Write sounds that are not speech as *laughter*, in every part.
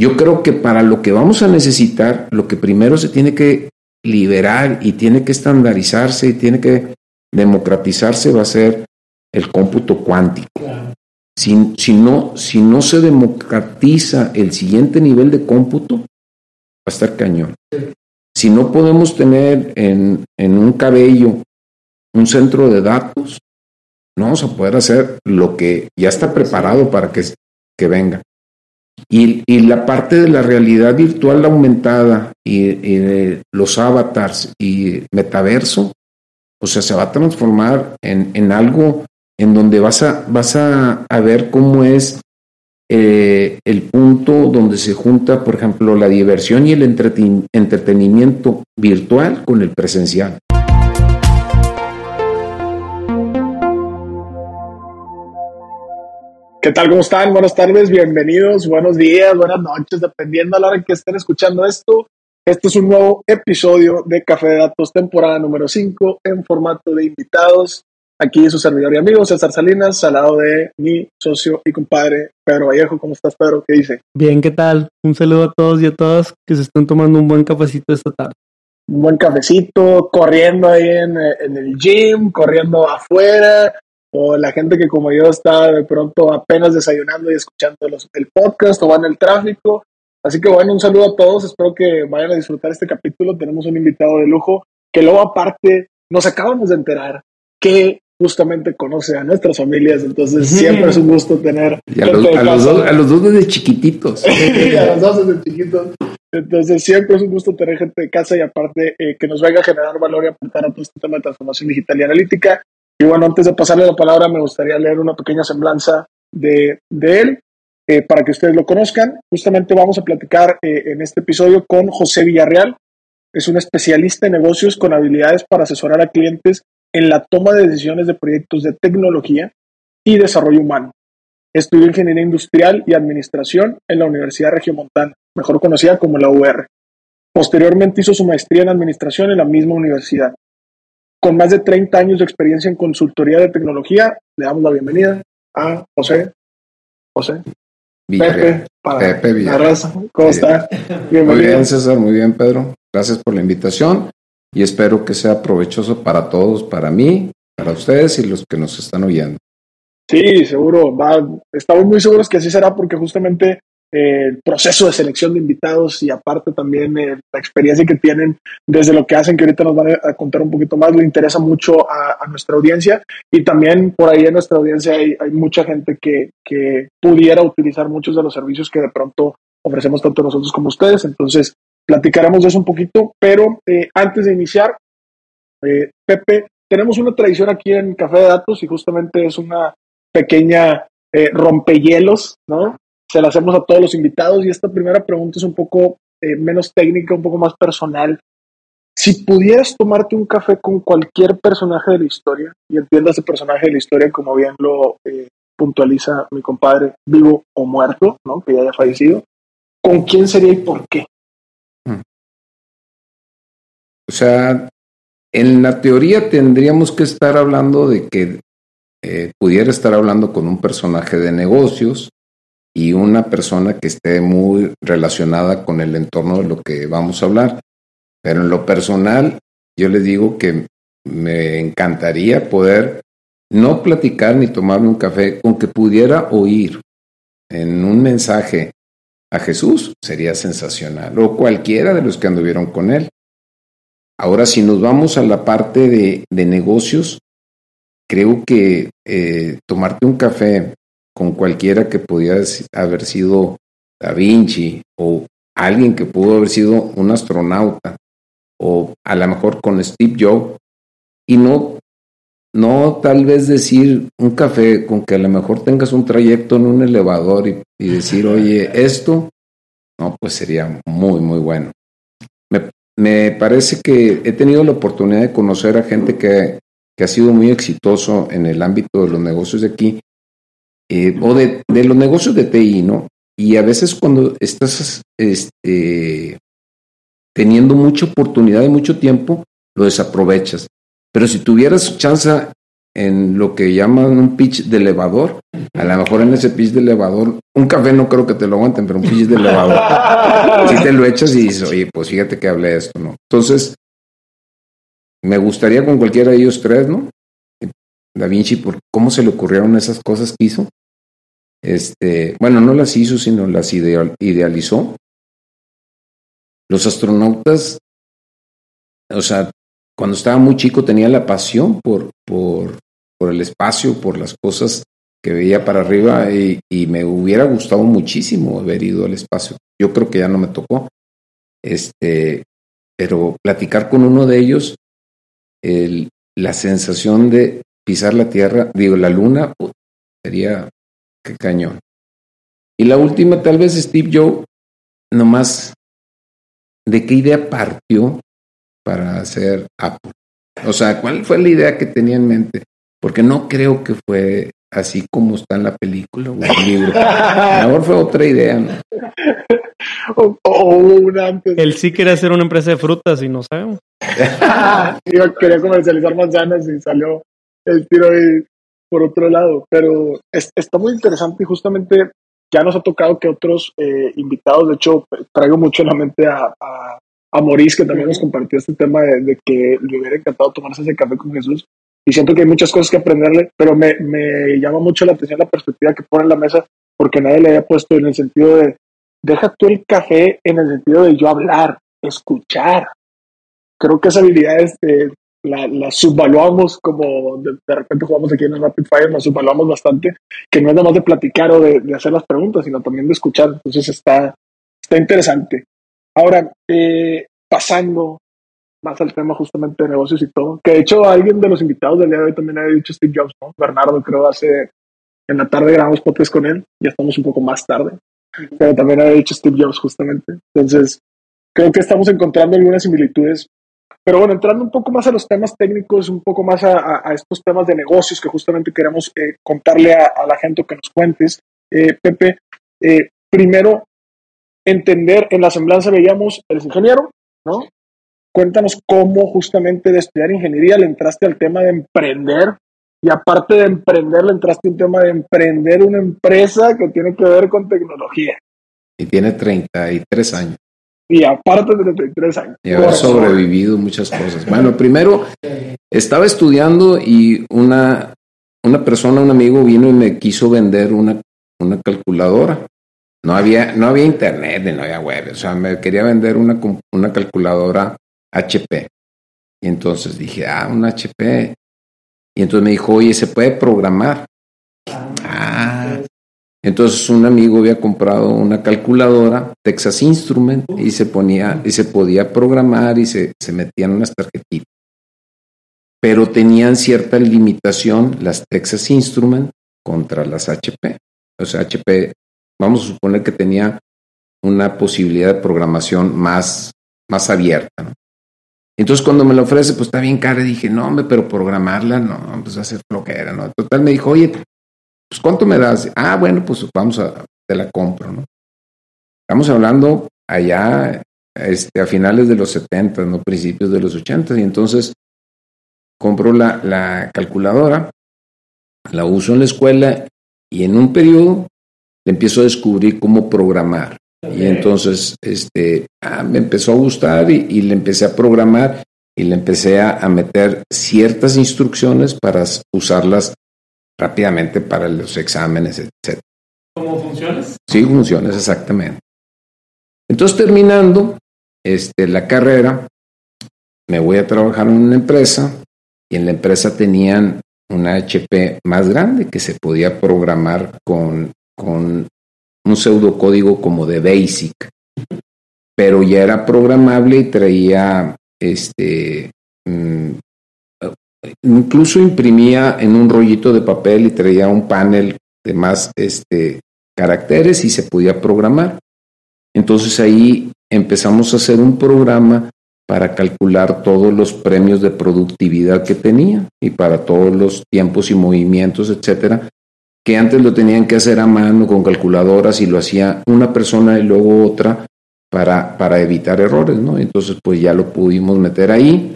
yo creo que para lo que vamos a necesitar, lo que primero se tiene que liberar y tiene que estandarizarse y tiene que democratizarse va a ser el cómputo cuántico. Si, si, no, si no se democratiza el siguiente nivel de cómputo, va a estar cañón. Si no podemos tener en, en un cabello un centro de datos, no vamos a poder hacer lo que ya está preparado para que, que venga. Y, la parte de la realidad virtual aumentada y, los avatars y metaverso, o sea, se va a transformar en, en algo en donde vas a, vas a ver cómo es eh, el punto donde se junta, por ejemplo, la diversión y el entretenimiento virtual con el presencial. ¿Qué tal? ¿Cómo están? Buenas tardes, bienvenidos, buenos días, buenas noches, dependiendo a la hora que estén escuchando esto. Este es un nuevo episodio de Café de Datos, temporada número 5, en formato de invitados. Aquí su servidor y amigo César Salinas, al lado de mi socio y compadre Pedro Vallejo. ¿Cómo estás, Pedro? ¿Qué dice? Bien, ¿qué tal? Un saludo a todos y a todas que se están tomando un buen cafecito esta tarde. Un buen cafecito, corriendo ahí en, en el gym, corriendo afuera, o la gente que como yo está de pronto apenas desayunando y escuchando los, el podcast o va en el tráfico. Así que bueno, un saludo a todos, espero que vayan a disfrutar este capítulo. Tenemos un invitado de lujo que luego aparte nos acabamos de enterar que justamente conoce a nuestras familias, entonces siempre es un gusto tener a los, a, los dos, a los, dos, desde chiquititos. *laughs* a los dos desde chiquitos. Entonces siempre es un gusto tener gente de casa y aparte eh, que nos venga a generar valor y aportar a todo este tema de transformación digital y analítica. Y bueno, antes de pasarle la palabra, me gustaría leer una pequeña semblanza de, él eh, para que ustedes lo conozcan. Justamente vamos a platicar eh, en este episodio con José Villarreal. Es un especialista en negocios con habilidades para asesorar a clientes en la toma de decisiones de proyectos de tecnología y desarrollo humano. Estudió Ingeniería Industrial y Administración en la Universidad Regiomontana, mejor conocida como la UR. Posteriormente hizo su maestría en Administración en la misma universidad. Con más de 30 años de experiencia en consultoría de tecnología, le damos la bienvenida a José. José. Villarreal. Pepe, Pepe Villarreal. ¿Cómo está? Bienvenido. Muy bien, César, muy bien, Pedro. Gracias por la invitación y espero que sea provechoso para todos, para mí, para ustedes y los que nos están oyendo. Sí, seguro. Va, estamos muy seguros que así será porque justamente el proceso de selección de invitados y aparte también eh, la experiencia que tienen desde lo que hacen, que ahorita nos van a contar un poquito más, le interesa mucho a, a nuestra audiencia y también por ahí en nuestra audiencia hay, hay mucha gente que, que, pudiera utilizar muchos de los servicios que de pronto ofrecemos tanto nosotros como ustedes, entonces platicaremos de eso un poquito, pero eh, antes de iniciar, eh, Pepe, tenemos una tradición aquí en Café de Datos y justamente es una pequeña rompehielos, ¿no? Se la hacemos a todos los invitados y esta primera pregunta es un poco eh, menos técnica, un poco más personal. Si pudieras tomarte un café con cualquier personaje de la historia, y entiendas ese personaje de la historia como bien lo eh, puntualiza mi compadre, vivo o muerto, ¿no? que ya haya fallecido, ¿con quién sería y por qué? Hmm. O sea, en la teoría tendríamos que estar hablando de que eh, pudiera estar hablando con un personaje de negocios, y una persona que esté muy relacionada con el entorno de lo que vamos a hablar. Pero en lo personal, yo le digo que me encantaría poder no platicar ni tomarme un café, con que pudiera oír en un mensaje a Jesús, sería sensacional, o cualquiera de los que anduvieron con él. Ahora, si nos vamos a la parte de, de negocios, creo que eh, tomarte un café con cualquiera que pudiera haber sido Da Vinci o alguien que pudo haber sido un astronauta o a lo mejor con Steve Jobs. Y no no tal vez decir un café con que a lo mejor tengas un trayecto en un elevador y, y decir *laughs* oye esto no pues sería muy muy bueno. Me, me, parece que he tenido la oportunidad de conocer a gente que, que ha sido muy exitoso en el ámbito de los negocios de aquí eh, o de, de, los negocios de TI, ¿no? Y a veces cuando estás este, teniendo mucha oportunidad y mucho tiempo, lo desaprovechas. Pero si tuvieras chance en lo que llaman un pitch de elevador. A lo mejor en ese pitch de elevador, un café no creo que te lo aguanten, pero un pitch de elevador. *laughs* si te lo echas y dices, oye, pues fíjate que hablé de esto, ¿no? Entonces, me gustaría con cualquiera de ellos tres, ¿no? Da Vinci, por cómo se le ocurrieron esas cosas que hizo. Este, bueno, no las hizo, sino las idealizó. Los astronautas, o sea, cuando estaba muy chico tenía la pasión por, por, por el espacio, por las cosas que veía para arriba y, me hubiera gustado muchísimo haber ido al espacio. Yo creo que ya no me tocó. Este, pero platicar con uno de ellos, el, la sensación de pisar la Tierra, digo, la Luna, sería cañón. Y la última, tal vez Steve Joe, nomás, ¿de qué idea partió para hacer Apple? O sea, ¿cuál fue la idea que tenía en mente? Porque no creo que fue así como está en la película o el libro. A lo mejor fue otra idea, ¿no? O, o una antes. Él sí quería hacer una empresa de frutas y no sabemos. *laughs* Yo quería comercializar manzanas y salió el tiro ahí por otro lado. Pero es, está muy interesante y justamente ya nos ha tocado que otros eh, invitados, de hecho, traigo mucho en la mente a, a, a Maurice, que también nos compartió este tema de, de, que le hubiera encantado tomarse ese café con Jesús. Y siento que hay muchas cosas que aprenderle, pero me, me llama mucho la atención la perspectiva que pone en la mesa, porque nadie le había puesto en el sentido de, deja tú el café en el sentido de yo hablar, escuchar. Creo que esa habilidad este, la, la, subvaluamos como de, de, repente jugamos aquí en el Rapid Fire, la subvaluamos bastante, que no es nada más de platicar o de, de, hacer las preguntas, sino también de escuchar. Entonces está, está interesante. Ahora, eh, pasando más al tema justamente de negocios y todo, que de hecho alguien de los invitados del día de hoy también había dicho Steve Jobs, ¿no? Bernardo creo hace, en la tarde grabamos podcast con él, ya estamos un poco más tarde, pero también había dicho Steve Jobs justamente. Entonces, creo que estamos encontrando algunas similitudes pero bueno, entrando un poco más a los temas técnicos, un poco más a, estos temas de negocios que justamente queremos eh, contarle a, la gente que nos cuentes, eh, Pepe, eh, primero, entender, en la semblanza veíamos, eres ingeniero, ¿no? Cuéntanos cómo justamente de estudiar ingeniería le entraste al tema de emprender y aparte de emprender le entraste al tema de emprender una empresa que tiene que ver con tecnología. Y tiene 33 años y aparte de 33 años. Y haber sobrevivido muchas cosas. Bueno, primero estaba estudiando y una, una persona, un amigo vino y me quiso vender una, una calculadora. No había, no había internet, no había web, o sea, me quería vender una, una calculadora HP. Y entonces dije, ah, un HP. Y entonces me dijo, oye, ¿se puede programar? Ah, entonces un amigo había comprado una calculadora Texas Instrument y se ponía y se podía programar y se, se metían unas tarjetitas. Pero tenían cierta limitación las Texas Instrument contra las HP. O sea, HP, vamos a suponer que tenía una posibilidad de programación más, más abierta. Entonces cuando me lo ofrece, pues está bien cara, dije, no, hombre, pero programarla, no, pues va a ser flojera, ¿no? Total me dijo, oye, pues ¿cuánto me das? Ah, bueno, pues vamos a, te la compro, ¿no? Estamos hablando allá este, a finales de los 70, no principios de los 80, y entonces compro la, la calculadora, la uso en la escuela y en un periodo le empiezo a descubrir cómo programar. Y entonces este, ah, me empezó a gustar y, y, le empecé a programar y le empecé a, a meter ciertas instrucciones para usarlas rápidamente para los exámenes, etc. ¿Cómo funciones? Sí, funciones, exactamente. Entonces, terminando este, la carrera, me voy a trabajar en una empresa y en la empresa tenían una HP más grande que se podía programar con, con un pseudocódigo como de BASIC, pero ya era programable y traía este, mmm, incluso imprimía en un rollito de papel y traía un panel de más este, caracteres y se podía programar. Entonces ahí empezamos a hacer un programa para calcular todos los premios de productividad que tenía y para todos los tiempos y movimientos, etcétera, que antes lo tenían que hacer a mano con calculadoras y lo hacía una persona y luego otra para, para evitar errores, ¿no? Entonces, pues ya lo pudimos meter ahí,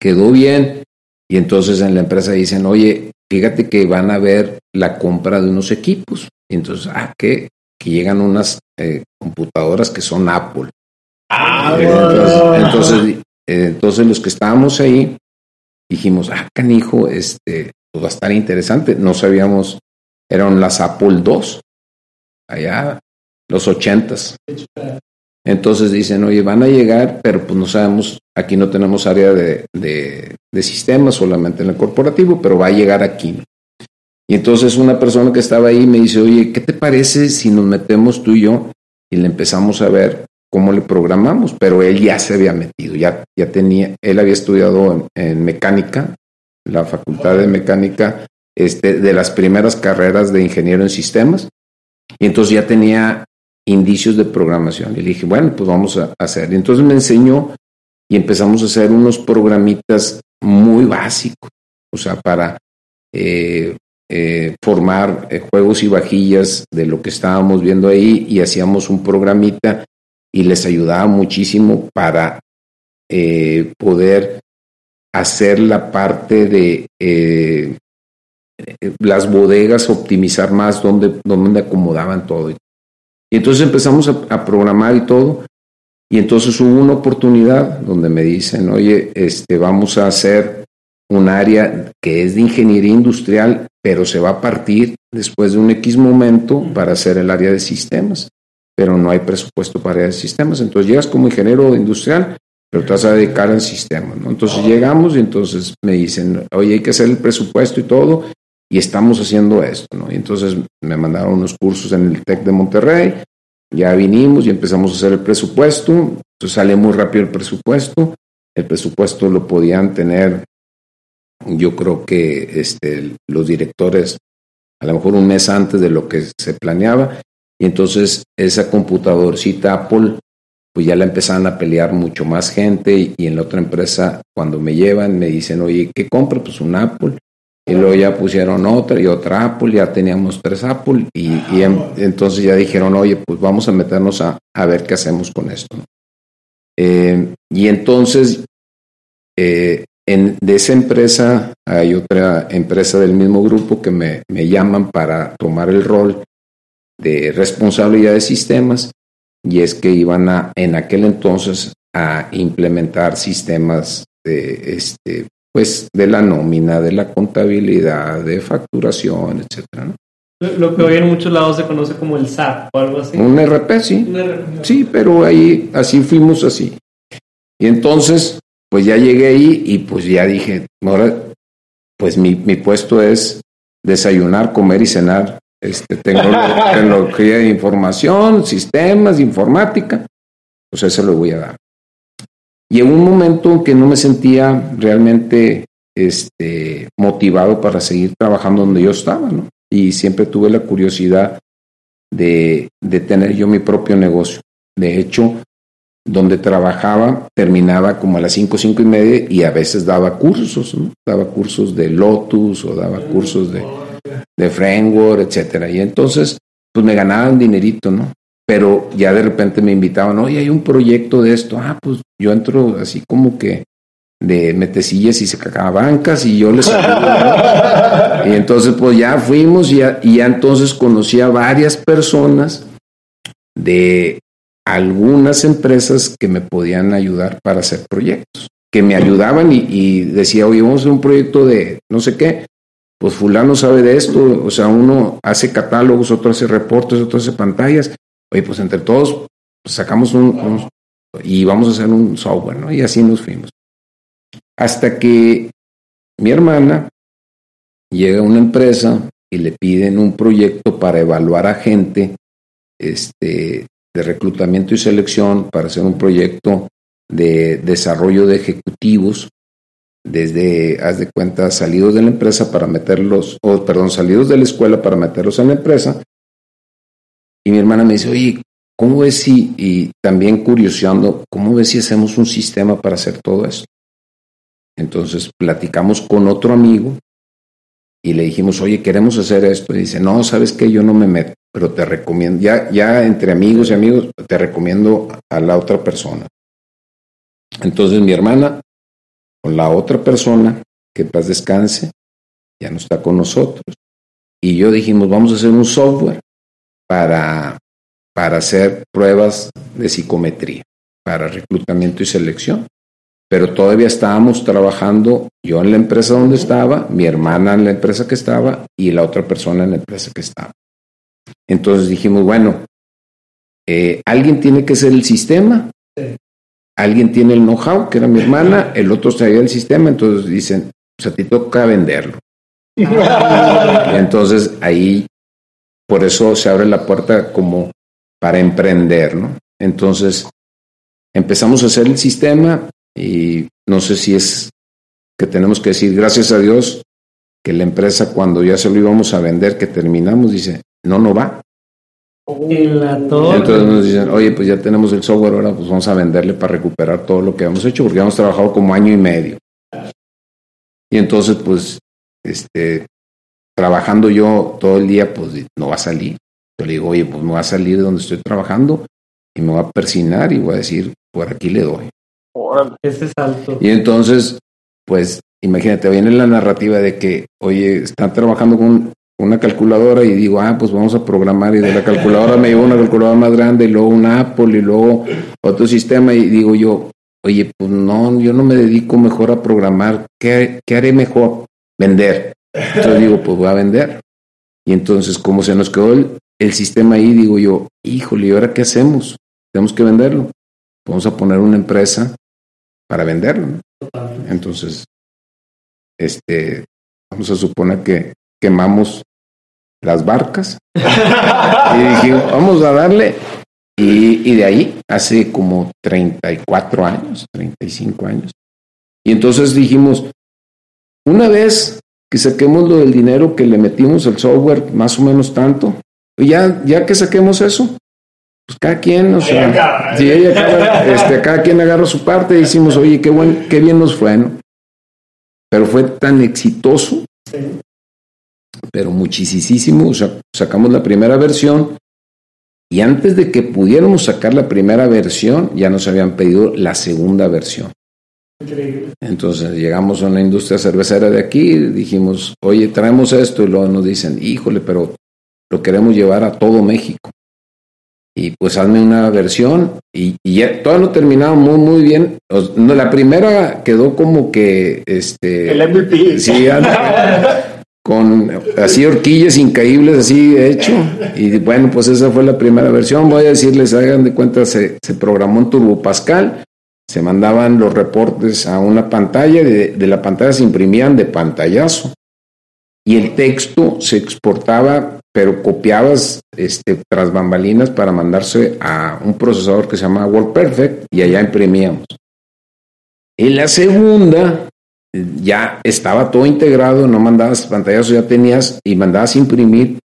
quedó bien, Y entonces en la empresa dicen, oye, fíjate que van a ver la compra de unos equipos. Y entonces, ah, ¿qué? Que llegan unas eh, computadoras que son Apple. Ah, entonces, eh, entonces, los que estábamos ahí dijimos, ah, canijo, este, pues va a estar interesante. No sabíamos, eran las Apple II, allá, los ochentas. Entonces dicen, oye, van a llegar, pero pues no sabemos, aquí no tenemos área de, sistemas, solamente en el corporativo, pero va a llegar aquí. Y entonces una persona que estaba ahí me dice, oye, ¿qué te parece si nos metemos tú y yo y le empezamos a ver cómo le programamos? Pero él ya se había metido, ya, ya tenía, él había estudiado en, mecánica, la facultad de mecánica, este, de las primeras carreras de ingeniero en sistemas, y entonces ya tenía indicios de programación. Y le dije, bueno, pues vamos a hacer. Y entonces me enseñó y empezamos a hacer unos programitas muy básicos, o sea, para eh, eh, formar eh, juegos y vajillas de lo que estábamos viendo ahí y hacíamos un programita y les ayudaba muchísimo para poder hacer la parte de las bodegas, optimizar más donde, donde acomodaban todo. Y entonces empezamos a, a, programar y todo. Y entonces hubo una oportunidad donde me dicen, oye, este, vamos a hacer un área que es de ingeniería industrial pero se va a partir después de un X momento para hacer el área de sistemas, pero no hay presupuesto para área de sistemas. Entonces llegas como ingeniero industrial, pero te vas a dedicar al sistema. ¿no? Entonces llegamos y entonces me dicen, oye, hay que hacer el presupuesto y todo, y estamos haciendo esto. ¿no? Y entonces me mandaron unos cursos en el TEC de Monterrey, ya vinimos y empezamos a hacer el presupuesto, entonces sale muy rápido el presupuesto, el presupuesto lo podían tener yo creo que este, los directores, a lo mejor un mes antes de lo que se planeaba, y entonces esa computadorcita Apple, pues ya la empezaron a pelear mucho más gente y, en la otra empresa, cuando me llevan, me dicen, oye, ¿qué compra? Pues un Apple. Y luego ya pusieron otra y otra Apple, ya teníamos tres Apple y, entonces ya dijeron, oye, pues vamos a meternos a, a ver qué hacemos con esto. Eh, y entonces eh, en, de esa empresa hay otra empresa del mismo grupo que me, me llaman para tomar el rol de responsabilidad de sistemas y es que iban a, en aquel entonces a implementar sistemas de, este, pues, de la nómina, de la contabilidad, de facturación, etcétera. Lo que hoy en muchos lados se conoce como el SAP o algo así. Un RP, sí. Un RP. Sí, pero ahí así fuimos así. Y entonces pues ya llegué ahí y pues ya dije, ahora, pues mi, mi puesto es desayunar, comer y cenar. Este, *laughs* tecnología de información, sistemas, informática, pues eso lo voy a dar. Y en un momento en que no me sentía realmente este, motivado para seguir trabajando donde yo estaba, ¿no? Y siempre tuve la curiosidad de, de tener yo mi propio negocio. De hecho, donde trabajaba terminaba como a las cinco, cinco y media y a veces daba cursos, ¿no? daba cursos de Lotus o daba cursos de, de framework, etcétera. Y entonces, pues me ganaban dinerito, ¿no? Pero ya de repente me invitaban, oye, hay un proyecto de esto. Ah, pues yo entro así como que de metecillas y se cacaban bancas y yo les y entonces pues ya fuimos y ya, y ya entonces conocí a varias personas de algunas empresas que me podían ayudar para hacer proyectos, que me ayudaban y, decía, oye, vamos a hacer un proyecto de no sé qué, pues fulano sabe de esto, o sea, uno hace catálogos, otro hace reportes, otro hace pantallas, oye, pues entre todos pues, sacamos un, y vamos a hacer un software, ¿no? Y así nos fuimos. Hasta que mi hermana llega a una empresa y le piden un proyecto para evaluar a gente este, de reclutamiento y selección para hacer un proyecto de desarrollo de ejecutivos desde, haz de cuenta, salidos de la empresa para meterlos, o perdón, salidos de la escuela para meterlos en la empresa. Y mi hermana me dice, oye, ¿cómo ves si, y también curioseando, ¿cómo ves si hacemos un sistema para hacer todo esto? Entonces platicamos con otro amigo y le dijimos, oye, queremos hacer esto. Y dice, no, sabes que yo no me meto pero te recomiendo, ya, ya entre amigos y amigos, te recomiendo a la otra persona. Entonces mi hermana con la otra persona que paz descanse, ya no está con nosotros. Y yo dijimos, vamos a hacer un software para, para hacer pruebas de psicometría, para reclutamiento y selección. Pero todavía estábamos trabajando, yo en la empresa donde estaba, mi hermana en la empresa que estaba y la otra persona en la empresa que estaba. Entonces dijimos, bueno, eh, alguien tiene que ser el sistema, alguien tiene el know-how, que era mi hermana, el otro traía el sistema, entonces dicen, pues a ti toca venderlo. *laughs* entonces ahí, por eso se abre la puerta como para emprender, ¿no? Entonces empezamos a hacer el sistema y no sé si es que tenemos que decir, gracias a Dios, que la empresa cuando ya se lo íbamos a vender, que terminamos, dice, no, no va. Entonces nos dicen, oye, pues ya tenemos el software, ahora pues vamos a venderle para recuperar todo lo que hemos hecho, porque hemos trabajado como año y medio. Y entonces, pues, este, trabajando yo todo el día, pues no va a salir. Yo le digo, oye, pues me va a salir de donde estoy trabajando y me va a persinar y voy a decir, por aquí le doy. Ese salto. Y entonces, pues, imagínate, viene la narrativa de que, oye, están trabajando con una calculadora y digo, ah, pues vamos a programar y de la calculadora me llevo una calculadora más grande y luego una Apple y luego otro sistema y digo yo, oye, pues no, yo no me dedico mejor a programar, ¿qué, qué haré mejor? Vender. Entonces digo, pues voy a vender. Y entonces, como se nos quedó el, el sistema ahí, digo yo, híjole, ¿y ahora qué hacemos? Tenemos que venderlo. Vamos a poner una empresa para venderlo. Entonces, este, vamos a suponer que quemamos las barcas y dijimos, *laughs* vamos a darle. Y, y, de ahí, hace como 34 años, 35 años. Y entonces dijimos, una vez que saquemos lo del dinero que le metimos al software, más o menos tanto, ya, ya que saquemos eso, pues cada quien, o sea, si ella este, cada quien agarra su parte y decimos, oye, qué, buen, qué bien nos fue, ¿no? Pero fue tan exitoso pero muchísimo. O sea, sacamos la primera versión y antes de que pudiéramos sacar la primera versión, ya nos habían pedido la segunda versión. Increíble. Entonces llegamos a una industria cervecera de aquí, dijimos, oye, traemos esto, y luego nos dicen, híjole, pero lo queremos llevar a todo México. Y pues hazme una versión, y, ya todo lo terminamos muy, muy bien. la primera quedó como que este. El MVP. Sí, con así horquillas incaíbles, así hecho. Y bueno, pues esa fue la primera versión. Voy a decirles, hagan de cuenta, se, se programó en Turbo Pascal, se mandaban los reportes a una pantalla, de, de, la pantalla se imprimían de pantallazo. Y el texto se exportaba, pero copiabas este, tras bambalinas para mandarse a un procesador que se llama WordPerfect y allá imprimíamos. En la segunda ya estaba todo integrado, no mandabas pantallazos, ya tenías y mandabas imprimir,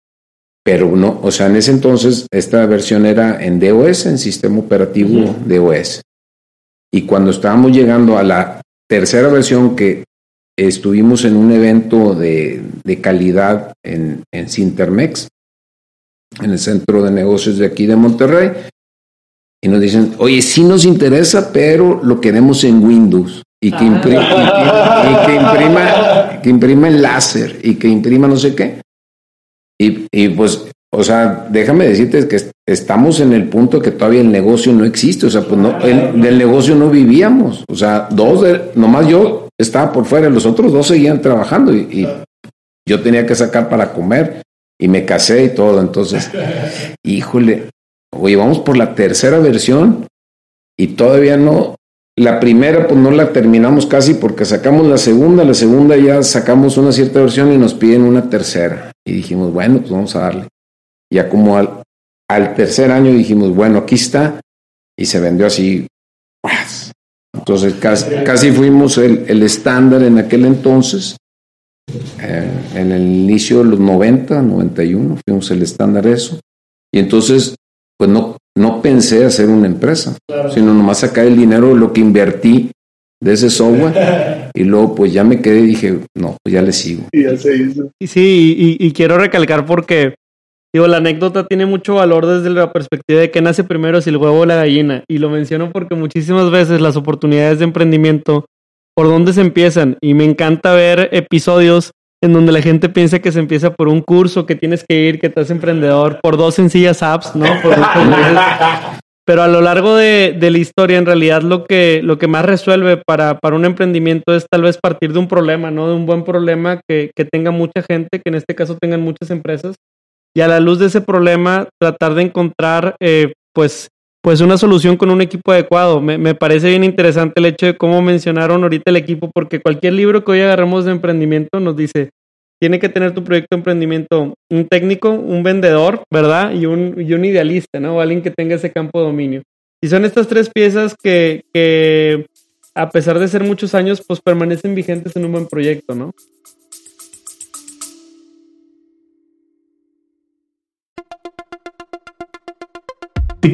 pero no, o sea, en ese entonces esta versión era en DOS, en sistema operativo DOS. Y cuando estábamos llegando a la tercera versión que estuvimos en un evento de, de calidad en, en Sintermex, en el centro de negocios de aquí de Monterrey, y nos dicen, oye, sí nos interesa, pero lo queremos en Windows y que, imprima, y, que, imprima, que imprima en láser y que imprima no sé qué. Y, y, pues, o sea, déjame decirte que estamos en el punto que todavía el negocio no existe, o sea, pues no, el, del negocio no vivíamos, o sea, dos, de, nomás yo estaba por fuera, los otros dos seguían trabajando y, y yo tenía que sacar para comer y me casé y todo, entonces, *laughs* híjole, oye, vamos por la tercera versión y todavía no, la primera pues no la terminamos casi porque sacamos la segunda, la segunda ya sacamos una cierta versión y nos piden una tercera. Y dijimos, bueno, pues vamos a darle. Ya como al, al tercer año dijimos, bueno, aquí está. Y se vendió así. Entonces casi, casi fuimos el, el, estándar en aquel entonces. Eh, en el inicio de los 90, 91, fuimos el estándar eso. Y entonces, pues no, no pensé hacer una empresa, sino nomás sacar el dinero, lo que invertí de ese software *laughs* y luego pues ya me quedé y dije, no, pues ya le sigo. Y ya se hizo. Y sí, y, y, quiero recalcar porque, digo, la anécdota tiene mucho valor desde la perspectiva de que nace primero si el huevo o la gallina. Y lo menciono porque muchísimas veces las oportunidades de emprendimiento por dónde se empiezan. Y me encanta ver episodios en donde la gente piensa que se empieza por un curso, que tienes que ir, que haces emprendedor, por dos sencillas apps, ¿no? Pero a lo largo de, la historia, en realidad, lo que, lo que más resuelve para, para, un emprendimiento es tal vez partir de un problema, ¿no? De un buen problema que, que tenga mucha gente, que en este caso tengan muchas empresas. Y a la luz de ese problema, tratar de encontrar, eh, pues, pues una solución con un equipo adecuado. Me, me, parece bien interesante el hecho de cómo mencionaron ahorita el equipo, porque cualquier libro que hoy agarramos de emprendimiento nos dice, tiene que tener tu proyecto de emprendimiento un técnico, un vendedor, ¿verdad? Y un, y un idealista, ¿no? O alguien que tenga ese campo de dominio. Y son estas tres piezas que, que, a pesar de ser muchos años, pues permanecen vigentes en un buen proyecto, ¿no?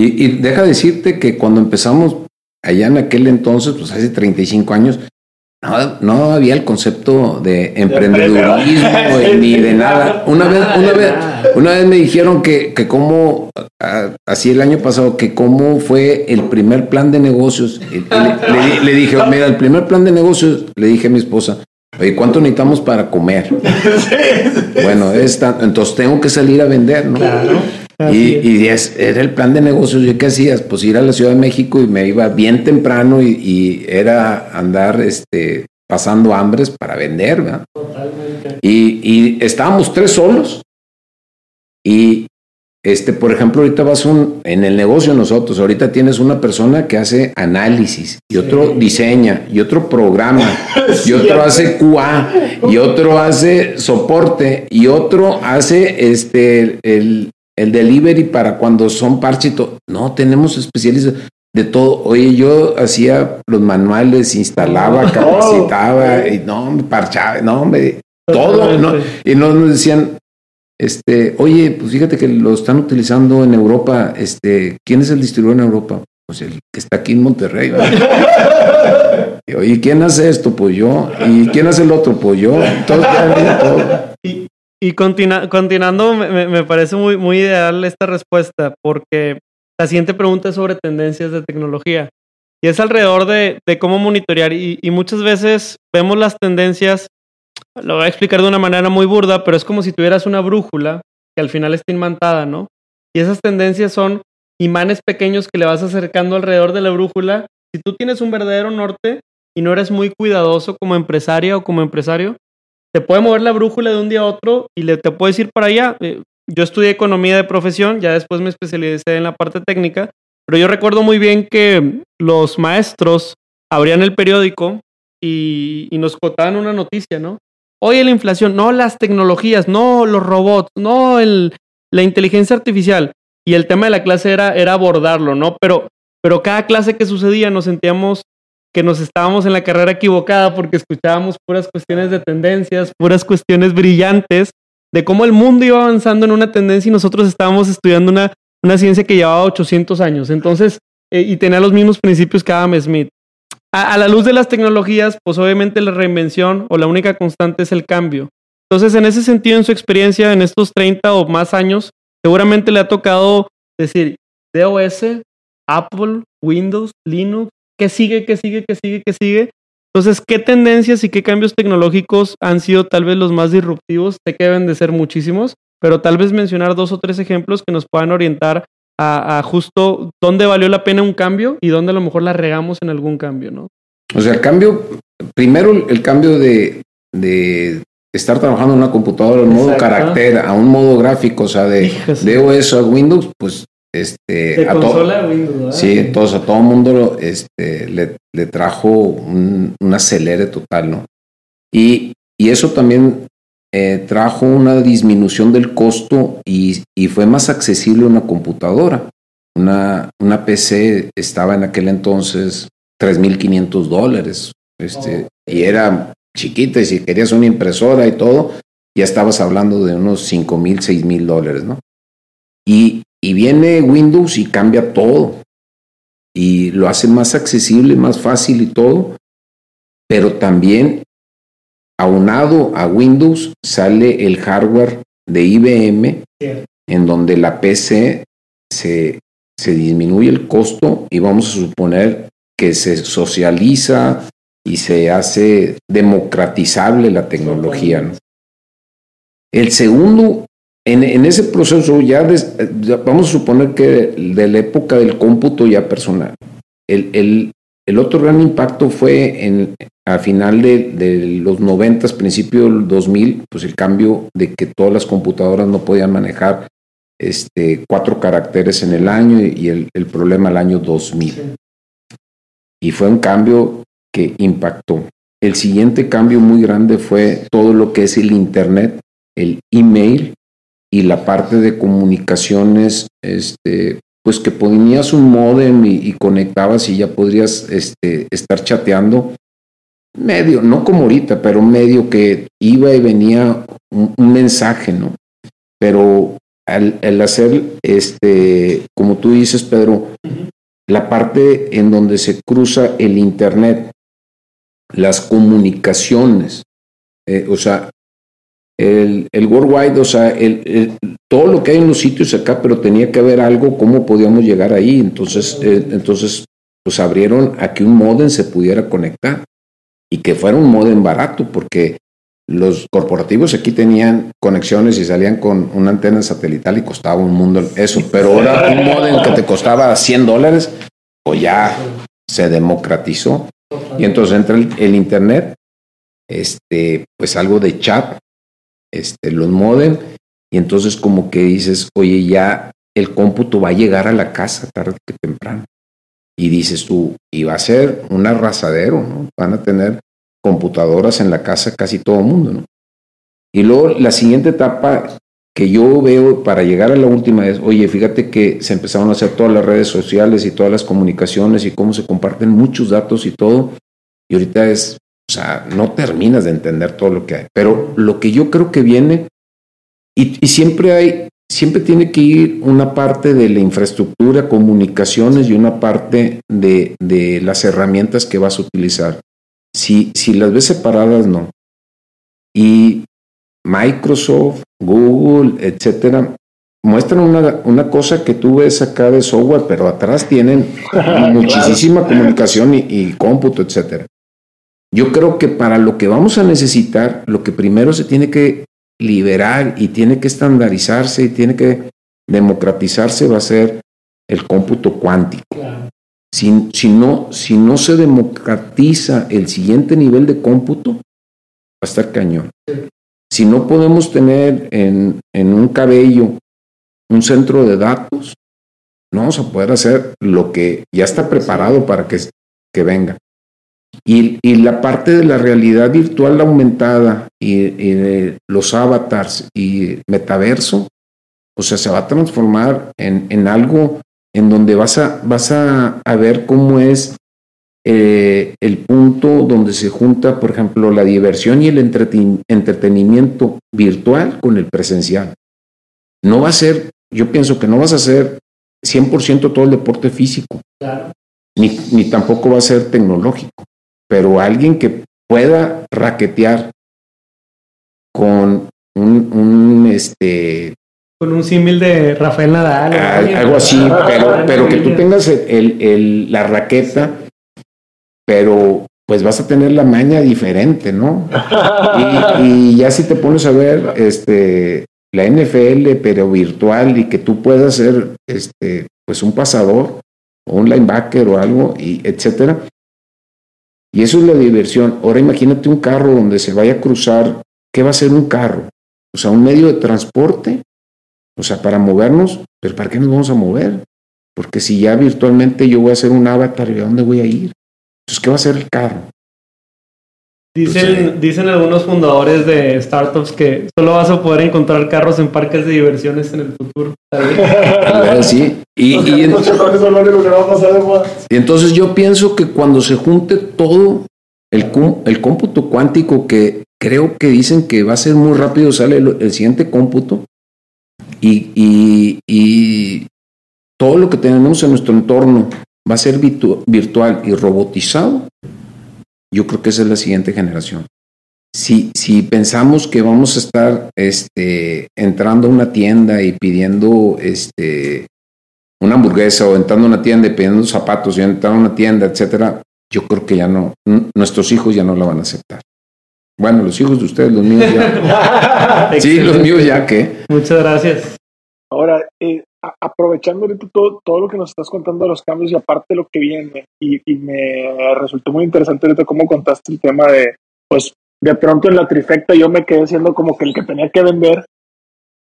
Y, y, deja decirte que cuando empezamos allá en aquel entonces, pues hace 35 años, no, no había el concepto de emprendedurismo ni de *laughs* nada. Una vez, una vez, una vez me dijeron que, que cómo, así el año pasado, que cómo fue el primer plan de negocios. Le, le, dije, mira, el primer plan de negocios, le dije a mi esposa, oye, ¿cuánto necesitamos para comer? *laughs* bueno, entonces tengo que salir a vender, ¿no? Y, y es, era el plan de negocios. ¿Yo qué hacías? Pues ir a la Ciudad de México y me iba bien temprano y, era andar este, pasando hambres para vender. ¿verdad? Totalmente. Y, y, estábamos tres solos. Y, este, por ejemplo, ahorita vas un, en el negocio nosotros, ahorita tienes una persona que hace análisis y otro diseña y otro programa *laughs* y otro hace QA y otro hace soporte y otro hace este, el, el delivery para cuando son parches. No, tenemos especialistas de todo. Oye, yo hacía los manuales, instalaba, *laughs* capacitaba, y no, me parchaba, no, me, todo, ¿no? Y no nos decían, este, oye, pues fíjate que lo están utilizando en Europa, este, ¿quién es el distribuidor en Europa? Pues el que está aquí en Monterrey. y, *laughs* oye, ¿quién hace esto? Pues yo. ¿Y quién hace el otro? Pues yo. Entonces, todo. *laughs* Y continuando, me, parece muy, muy ideal esta respuesta, porque la siguiente pregunta es sobre tendencias de tecnología. Y es alrededor de, cómo monitorear. Y, muchas veces vemos las tendencias, lo voy a explicar de una manera muy burda, pero es como si tuvieras una brújula que al final está imantada, ¿no? Y esas tendencias son imanes pequeños que le vas acercando alrededor de la brújula. Si tú tienes un verdadero norte y no eres muy cuidadoso como empresaria o como empresario, te puede mover la brújula de un día a otro y le, te puedes ir para allá. Eh, yo estudié economía de profesión, ya después me especialicé en la parte técnica, pero yo recuerdo muy bien que los maestros abrían el periódico y, nos cotaban una noticia, ¿no? Oye, la inflación, no las tecnologías, no los robots, no el, la inteligencia artificial. Y el tema de la clase era, era abordarlo, ¿no? Pero, pero cada clase que sucedía nos sentíamos que nos estábamos en la carrera equivocada porque escuchábamos puras cuestiones de tendencias, puras cuestiones brillantes de cómo el mundo iba avanzando en una tendencia y nosotros estábamos estudiando una, una ciencia que llevaba 800 años. Entonces, eh, y tenía los mismos principios que Adam Smith. A, a, la luz de las tecnologías, pues obviamente la reinvención o la única constante es el cambio. Entonces, en ese sentido, en su experiencia, en estos 30 o más años, seguramente le ha tocado decir DOS, Apple, Windows, Linux, ¿Qué sigue? ¿Qué sigue? ¿Qué sigue? ¿Qué sigue? Entonces, ¿qué tendencias y qué cambios tecnológicos han sido tal vez los más disruptivos? Sé que deben de ser muchísimos, pero tal vez mencionar dos o tres ejemplos que nos puedan orientar a, justo dónde valió la pena un cambio y dónde a lo mejor la regamos en algún cambio, ¿no? O sea, el cambio primero el cambio de, de estar trabajando en una computadora en modo carácter a un modo gráfico, o sea, de, de OS a Windows, pues este a consola Windows, Sí, entonces a todo el mundo este, le, le trajo un, un, acelere total, ¿no? Y, y eso también eh, trajo una disminución del costo y, y, fue más accesible una computadora. Una, una PC estaba en aquel entonces 3.500 dólares este, oh. y era chiquita y si querías una impresora y todo, ya estabas hablando de unos 5 mil, 6 mil dólares, ¿no? Y, y viene Windows y cambia todo. Y lo hace más accesible, más fácil y todo, pero también aunado a Windows sale el hardware de IBM en donde la PC se, se disminuye el costo y vamos a suponer que se socializa y se hace democratizable la tecnología. El segundo, en, ese proceso ya, vamos a suponer que de la época del cómputo ya personal, el, el, otro gran impacto fue en, a final de, los 90, principio del 2000, pues el cambio de que todas las computadoras no podían manejar este, cuatro caracteres en el año y el, el problema el año 2000. Y fue un cambio que impactó. El siguiente cambio muy grande fue todo lo que es el Internet, el email y la parte de comunicaciones, este, pues que ponías un modem y, conectabas y ya podrías este, estar chateando medio, no como ahorita, pero medio que iba y venía un, mensaje, ¿no? Pero al, al, hacer, este, como tú dices, Pedro, la parte en donde se cruza el Internet las comunicaciones, eh, o sea, el, el worldwide, o sea, el, todo lo que hay en los sitios acá, pero tenía que haber algo, cómo podíamos llegar ahí. Entonces, eh, entonces pues abrieron a que un modem se pudiera conectar y que fuera un modem barato, porque los corporativos aquí tenían conexiones y salían con una antena satelital y costaba un mundo eso, pero ahora un modem que te costaba 100 dólares, pues ya se democratizó. Y entonces entra el, internet, este, pues algo de chat, este, los modem, y entonces como que dices, oye, ya el cómputo va a llegar a la casa tarde que temprano. Y dices tú, y va a ser un arrasadero, ¿no? Van a tener computadoras en la casa casi todo el mundo, ¿no? Y luego la siguiente etapa que yo veo para llegar a la última es, oye, fíjate que se empezaron a hacer todas las redes sociales y todas las comunicaciones y cómo se comparten muchos datos y todo, y ahorita es, o sea, no terminas de entender todo lo que hay. Pero lo que yo creo que viene, y, y siempre hay, siempre tiene que ir una parte de la infraestructura, comunicaciones y una parte de, de las herramientas que vas a utilizar. Si, si las ves separadas, no. Y Microsoft, Google, etcétera, muestran una, una, cosa que tú ves acá de software, pero atrás tienen *laughs* muchísima comunicación y, cómputo, etcétera. Yo creo que para lo que vamos a necesitar, lo que primero se tiene que liberar y tiene que estandarizarse y tiene que democratizarse va a ser el cómputo cuántico. Si, si, no, si no se democratiza el siguiente nivel de cómputo, va a estar cañón. Si no podemos tener en, en un cabello un centro de datos, no vamos a poder hacer lo que ya está preparado para que, que venga. Y, y, la parte de la realidad virtual aumentada y, y, los avatars y metaverso, o sea, se va a transformar en, en algo en donde vas a, vas a, a ver cómo es eh, el punto donde se junta, por ejemplo, la diversión y el entretenimiento virtual con el presencial. No va a ser, yo pienso que no vas a hacer 100% todo el deporte físico, ni, ni tampoco va a ser tecnológico, pero alguien que pueda raquetear con un, un este con un símil de Rafael Nadal. algo así, *laughs* pero, pero que tú tengas el, el, la raqueta pero pues vas a tener la maña diferente, ¿no? y, ya si te pones a ver este, la NFL, pero virtual, y que tú puedas ser este, pues un pasador, o un linebacker o algo, y etcétera, Y eso es la diversión. Ahora imagínate un carro donde se vaya a cruzar, ¿qué va a ser un carro? O sea, un medio de transporte, o sea, para movernos, pero ¿para qué nos vamos a mover? Porque si ya virtualmente yo voy a hacer un avatar, ¿a dónde voy a ir? Entonces, ¿qué va a ser el carro? Dicen, dicen algunos fundadores de startups que solo vas a poder encontrar carros en parques de diversiones en el futuro. sí. Y, *laughs* y, entonces yo pienso que cuando se junte todo el, el cómputo cuántico que creo que dicen que va a ser muy rápido, sale el, siguiente cómputo y, y, todo lo que tenemos en nuestro entorno va a ser virtual y robotizado, yo creo que esa es la siguiente generación. Si, si pensamos que vamos a estar este, entrando a una tienda y pidiendo este, una hamburguesa o entrando a una tienda y pidiendo zapatos y entrando a una tienda, etcétera, yo creo que ya no, nuestros hijos ya no la van a aceptar. Bueno, los hijos de ustedes, los míos ya. *laughs* sí, los míos ya que. Muchas gracias. Ahora, eh, aprovechando ahorita todo, todo lo que nos estás contando de los cambios y aparte lo que viene, y, me resultó muy interesante ahorita cómo contaste el tema de, pues, de pronto en la trifecta yo me quedé siendo como que el que tenía que vender.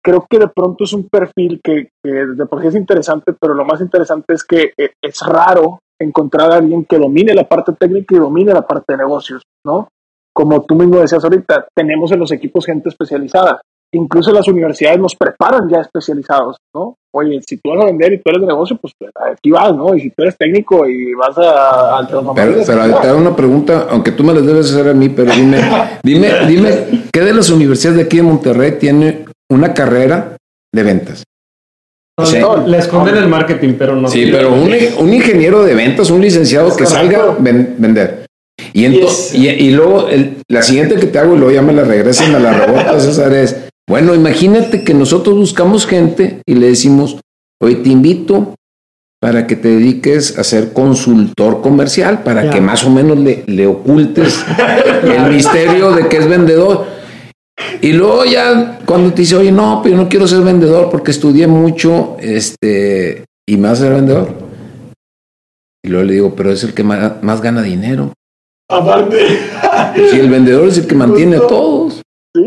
Creo que de pronto es un perfil que, de por sí es interesante, pero lo más interesante es que eh, es raro encontrar a alguien que domine la parte técnica y domine la parte de negocios, ¿no? Como tú mismo decías ahorita, tenemos en los equipos gente especializada incluso las universidades nos preparan ya especializados, ¿no? Oye, si tú vas a vender y tú eres de negocio, pues aquí vas, ¿no? Y si tú eres técnico y vas a... a pero, pero te hago una pregunta, aunque tú me la debes hacer a mí, pero dime, dime, dime, ¿qué de las universidades de aquí de Monterrey tiene una carrera de ventas? le esconden el marketing, pero no. Sí, pero un, ingeniero de ventas, un licenciado que salga a vender. Y, y, luego la siguiente que te hago, y luego ya me la regresen a la rebota, César, es bueno, imagínate que nosotros buscamos gente y le decimos, hoy te invito para que te dediques a ser consultor comercial, para que más o menos le, le ocultes el misterio de que es vendedor. Y luego ya cuando te dice, oye, no, pero yo no quiero ser vendedor porque estudié mucho este, y me vas a ser vendedor. Y luego le digo, pero es el que más, más gana dinero. Aparte. Si el vendedor es el que mantiene a todos. Sí,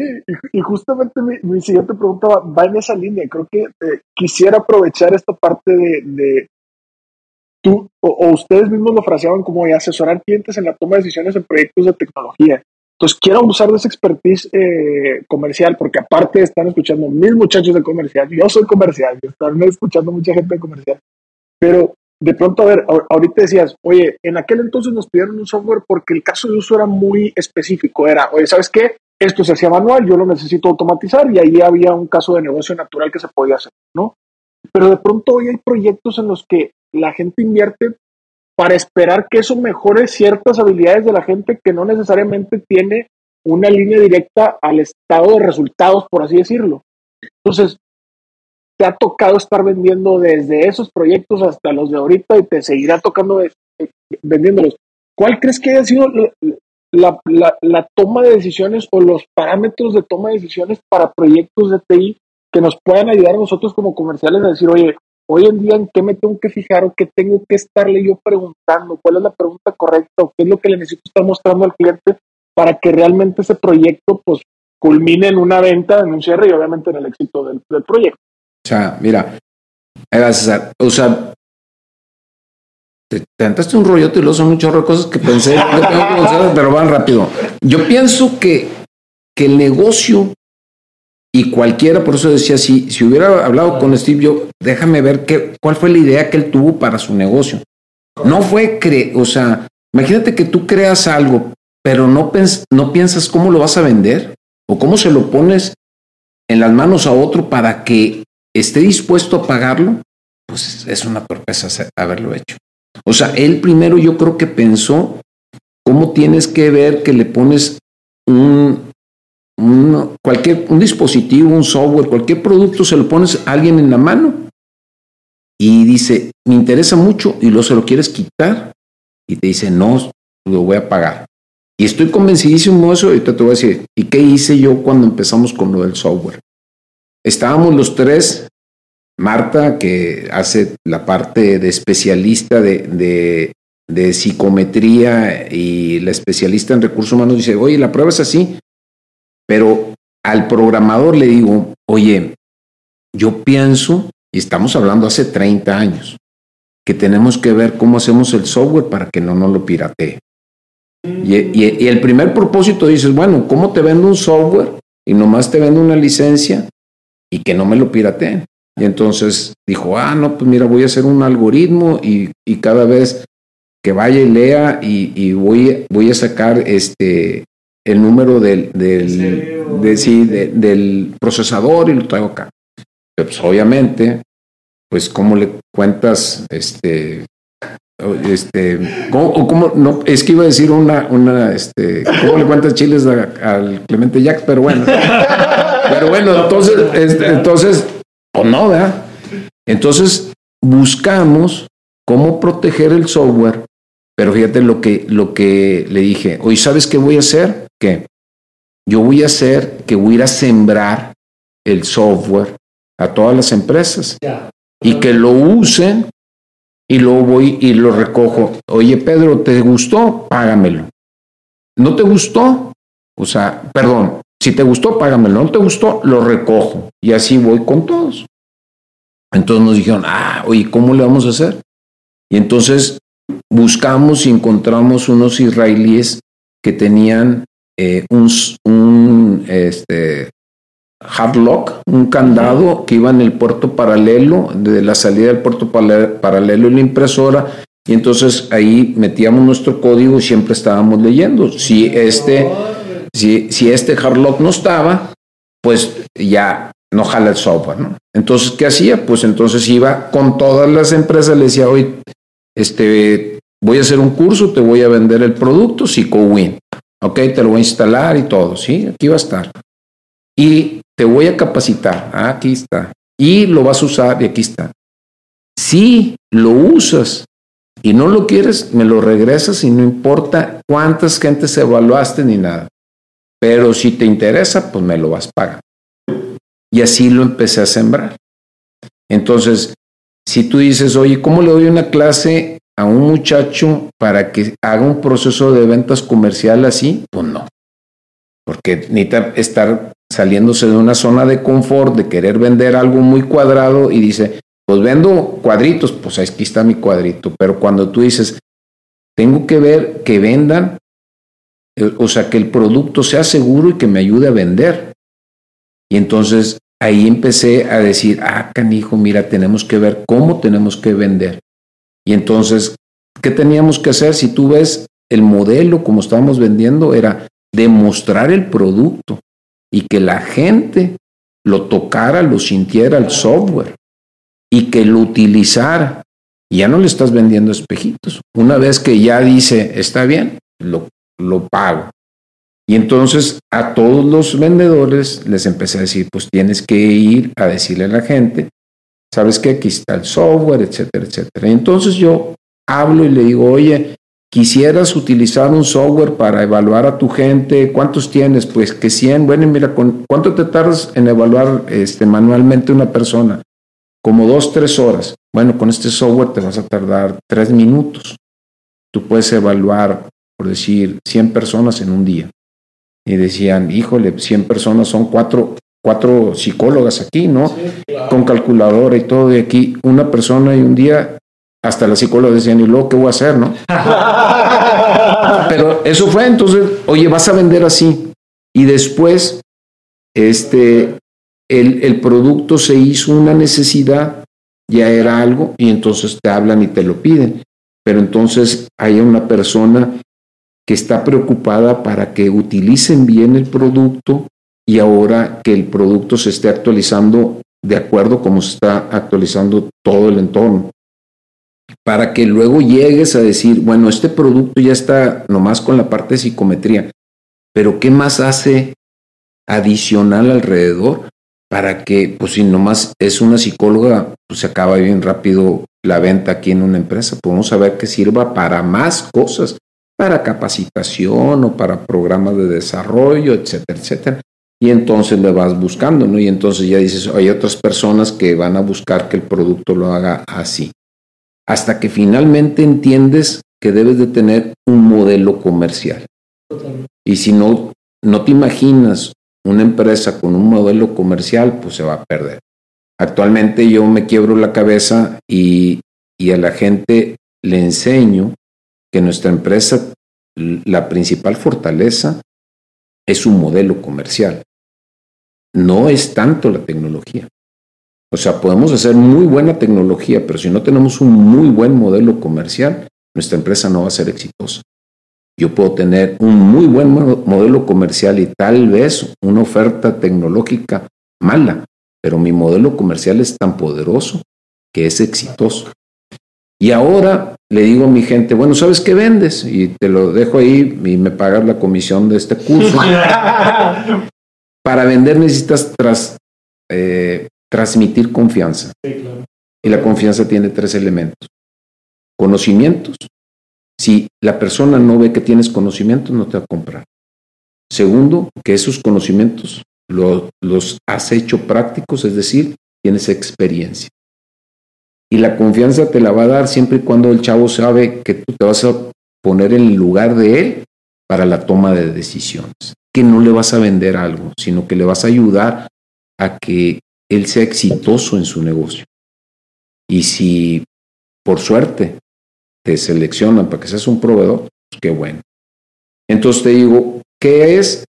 y, justamente mi, siguiente pregunta va, en esa línea. Creo que eh, quisiera aprovechar esta parte de, tú o, ustedes mismos lo fraseaban como de asesorar clientes en la toma de decisiones en proyectos de tecnología. Entonces, quiero usar de esa expertise eh, comercial, porque aparte están escuchando mil muchachos de comercial, yo soy comercial, están escuchando mucha gente de comercial, pero de pronto, a ver, ahorita decías, oye, en aquel entonces nos pidieron un software porque el caso de uso era muy específico, era, oye, ¿sabes qué? Esto se hacía manual, yo lo necesito automatizar y ahí había un caso de negocio natural que se podía hacer, ¿no? Pero de pronto hoy hay proyectos en los que la gente invierte para esperar que eso mejore ciertas habilidades de la gente que no necesariamente tiene una línea directa al estado de resultados, por así decirlo. Entonces, te ha tocado estar vendiendo desde esos proyectos hasta los de ahorita y te seguirá tocando vendiéndolos. ¿Cuál crees que haya sido la, la, toma de decisiones o los parámetros de toma de decisiones para proyectos de TI que nos puedan ayudar a nosotros como comerciales a decir, oye, hoy en día en qué me tengo que fijar o qué tengo que estarle yo preguntando, cuál es la pregunta correcta o qué es lo que le necesito estar mostrando al cliente para que realmente ese proyecto pues culmine en una venta, en un cierre y obviamente en el éxito del, del proyecto. O sea, mira, o sea, te, te un rollote y luego son un chorro de cosas que pensé, pero van rápido. Yo pienso que, que el negocio y cualquiera, por eso decía, si, si hubiera hablado con Steve, yo, déjame ver qué, cuál fue la idea que él tuvo para su negocio. No fue, cre o sea, imagínate que tú creas algo, pero no, no piensas cómo lo vas a vender o cómo se lo pones en las manos a otro para que esté dispuesto a pagarlo, pues es una torpeza haberlo hecho. O sea, él primero yo creo que pensó cómo tienes que ver que le pones un, cualquier, un dispositivo, un software, cualquier producto, se lo pones a alguien en la mano y dice, me interesa mucho y luego se lo quieres quitar y te dice, no, lo voy a pagar. Y estoy convencidísimo de eso, ahorita te voy a decir, ¿y qué hice yo cuando empezamos con lo del software? Estábamos los tres Marta, que hace la parte de especialista de, de psicometría y la especialista en recursos humanos dice, oye, la prueba es así, pero al programador le digo, oye, yo pienso, y estamos hablando hace 30 años, que tenemos que ver cómo hacemos el software para que no nos lo piratee. Y, y, el primer propósito dices, bueno, ¿cómo te vendo un software y nomás te vendo una licencia y que no me lo pirateen? Y entonces dijo, ah, no, pues mira, voy a hacer un algoritmo y, y cada vez que vaya y lea y, y, voy, voy a sacar este el número del, del, de, sí, del procesador y lo traigo acá. Pues obviamente, pues cómo le cuentas, este, este, ¿cómo, no, es que iba a decir una, una, este, ¿cómo le cuentas chiles al Clemente Jack? Pero bueno, *laughs* pero bueno, entonces, este, entonces, o no, ¿verdad? Entonces, buscamos cómo proteger el software, pero fíjate lo que, lo que le dije, hoy ¿sabes qué voy a hacer? que yo voy a hacer que voy a ir a sembrar el software a todas las empresas y que lo usen y luego voy y lo recojo. Oye, Pedro, ¿te gustó? Págamelo. ¿No te gustó? O sea, perdón, si te gustó, págamelo. ¿No te gustó? Lo recojo. Y así voy con todos. Entonces nos dijeron, ah, oye, ¿cómo le vamos a hacer? Y entonces buscamos y encontramos unos israelíes que tenían eh, un, un este, hard lock, un candado que iba en el puerto paralelo, de la salida del puerto paralelo y la impresora, y entonces ahí metíamos nuestro código y siempre estábamos leyendo. Si este, si, este hard lock no estaba, pues ya no jala el software, ¿no? Entonces, ¿qué hacía? Pues entonces iba con todas las empresas, le decía, hoy, este, voy a hacer un curso, te voy a vender el producto, PsicoWin. Ok, te lo voy a instalar y todo, ¿sí? Aquí va a estar. Y te voy a capacitar. Ah, aquí está. Y lo vas a usar y aquí está. Si lo usas y no lo quieres, me lo regresas y no importa cuántas gentes evaluaste ni nada. Pero si te interesa, pues me lo vas a pagar. Y así lo empecé a sembrar. Entonces, si tú dices, oye, ¿cómo le doy una clase a un muchacho para que haga un proceso de ventas comercial así? Pues no. Porque necesita estar saliéndose de una zona de confort, de querer vender algo muy cuadrado y dice, pues vendo cuadritos, pues aquí está mi cuadrito. Pero cuando tú dices, tengo que ver que vendan, o sea, que el producto sea seguro y que me ayude a vender. Y entonces ahí empecé a decir, ah, canijo, mira, tenemos que ver cómo tenemos que vender. Y entonces, ¿qué teníamos que hacer? Si tú ves el modelo como estábamos vendiendo, era demostrar el producto y que la gente lo tocara, lo sintiera el software y que lo utilizara. ya no le estás vendiendo espejitos. Una vez que ya dice, está bien, lo, lo pago. Y entonces a todos los vendedores les empecé a decir, pues tienes que ir a decirle a la gente sabes que aquí está el software, etcétera, etcétera. entonces yo hablo y le digo, oye, quisieras utilizar un software para evaluar a tu gente, ¿cuántos tienes? Pues que 100, bueno, mira, ¿cuánto te tardas en evaluar este, manualmente una persona? Como dos, tres horas. Bueno, con este software te vas a tardar tres minutos. Tú puedes evaluar, por decir, 100 personas en un día. Y decían, híjole, 100 personas son cuatro, cuatro psicólogas aquí, ¿no? Con calculadora y todo, de aquí una persona y un día hasta la psicóloga decían, ¿y luego qué voy a hacer, no? *laughs* Pero eso fue, entonces, oye, vas a vender así. Y después, este, el, el producto se hizo una necesidad, ya era algo, y entonces te hablan y te lo piden. Pero entonces hay una persona que está preocupada para que utilicen bien el producto y ahora que el producto se esté actualizando de acuerdo como se está actualizando todo el entorno. Para que luego llegues a decir, bueno, este producto ya está nomás con la parte de psicometría, pero ¿qué más hace adicional alrededor? Para que, pues si nomás es una psicóloga, pues se acaba bien rápido la venta aquí en una empresa. Podemos saber que sirva para más cosas, para capacitación o para programas de desarrollo, etcétera, etcétera y entonces le vas buscando, ¿no? Y entonces ya dices, hay otras personas que van a buscar que el producto lo haga así. Hasta que finalmente entiendes que debes de tener un modelo comercial. Y si no, no te imaginas una empresa con un modelo comercial, pues se va a perder. Actualmente yo me quiebro la cabeza y, y a la gente le enseño que nuestra empresa, la principal fortaleza es un modelo comercial. No es tanto la tecnología. O sea, podemos hacer muy buena tecnología, pero si no tenemos un muy buen modelo comercial, nuestra empresa no va a ser exitosa. Yo puedo tener un muy buen modelo comercial y tal vez una oferta tecnológica mala, pero mi modelo comercial es tan poderoso que es exitoso. Y ahora le digo a mi gente, bueno, ¿sabes qué vendes? Y te lo dejo ahí y me pagas la comisión de este curso. *laughs* Para vender necesitas tras, eh, transmitir confianza. Y la confianza tiene tres elementos. Conocimientos. Si la persona no ve que tienes conocimientos, no te va a comprar. Segundo, que esos conocimientos los has hecho prácticos, es decir, tienes experiencia. Y la confianza te la va a dar siempre y cuando el chavo sabe que tú te vas a poner en el lugar de él para la toma de decisiones. Que no le vas a vender algo, sino que le vas a ayudar a que él sea exitoso en su negocio. Y si por suerte te seleccionan para que seas un proveedor, pues qué bueno. Entonces te digo, ¿qué es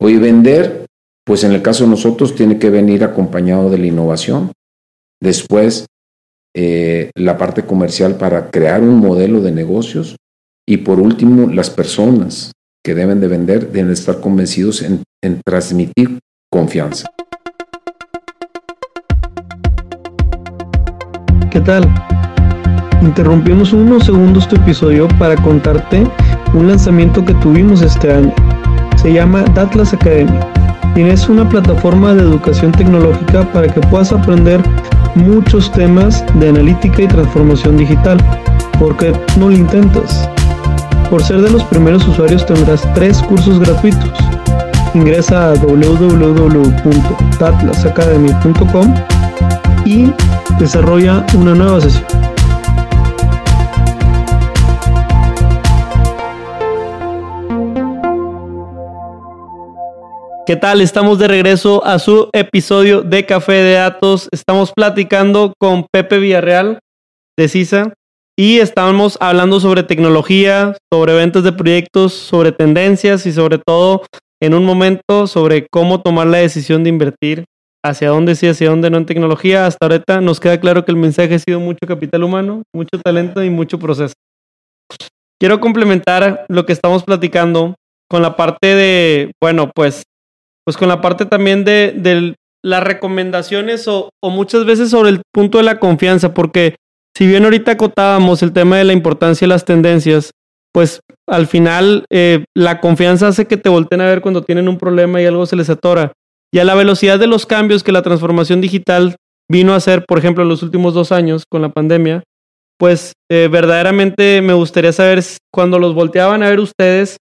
hoy vender? Pues en el caso de nosotros tiene que venir acompañado de la innovación. Después, eh, la parte comercial para crear un modelo de negocios. Y por último, las personas que deben de vender deben estar convencidos en transmitir confianza. ¿qué tal? Interrumpimos unos segundos tu episodio para contarte un lanzamiento que tuvimos este año. Se llama Datlas Academy. Tienes una plataforma de educación tecnológica para que puedas aprender muchos temas de analítica y transformación digital. ¿Por qué no lo intentas? Por ser de los primeros usuarios tendrás tres cursos gratuitos. Ingresa a www.datlasacademy.com y desarrolla una nueva sesión. ¿Qué tal? Estamos de regreso a su episodio de Café de Datos. Estamos platicando con Pepe Villarreal de CISA y estamos hablando sobre tecnología, sobre ventas de proyectos, sobre tendencias y sobre todo en un momento sobre cómo tomar la decisión de invertir hacia dónde sí, hacia dónde no en tecnología. Hasta ahorita nos queda claro que el mensaje ha sido mucho capital humano, mucho talento y mucho proceso. Quiero complementar lo que estamos platicando con la parte de, bueno, pues, pues con la parte también de, las recomendaciones o, o, muchas veces sobre el punto de la confianza, porque si bien ahorita acotábamos el tema de la importancia de las tendencias, pues al final eh, la confianza hace que te volteen a ver cuando tienen un problema y algo se les atora. Y a la velocidad de los cambios que la transformación digital vino a hacer, por ejemplo, en los últimos dos años con la pandemia, pues eh, verdaderamente me gustaría saber cuando los volteaban a ver ustedes,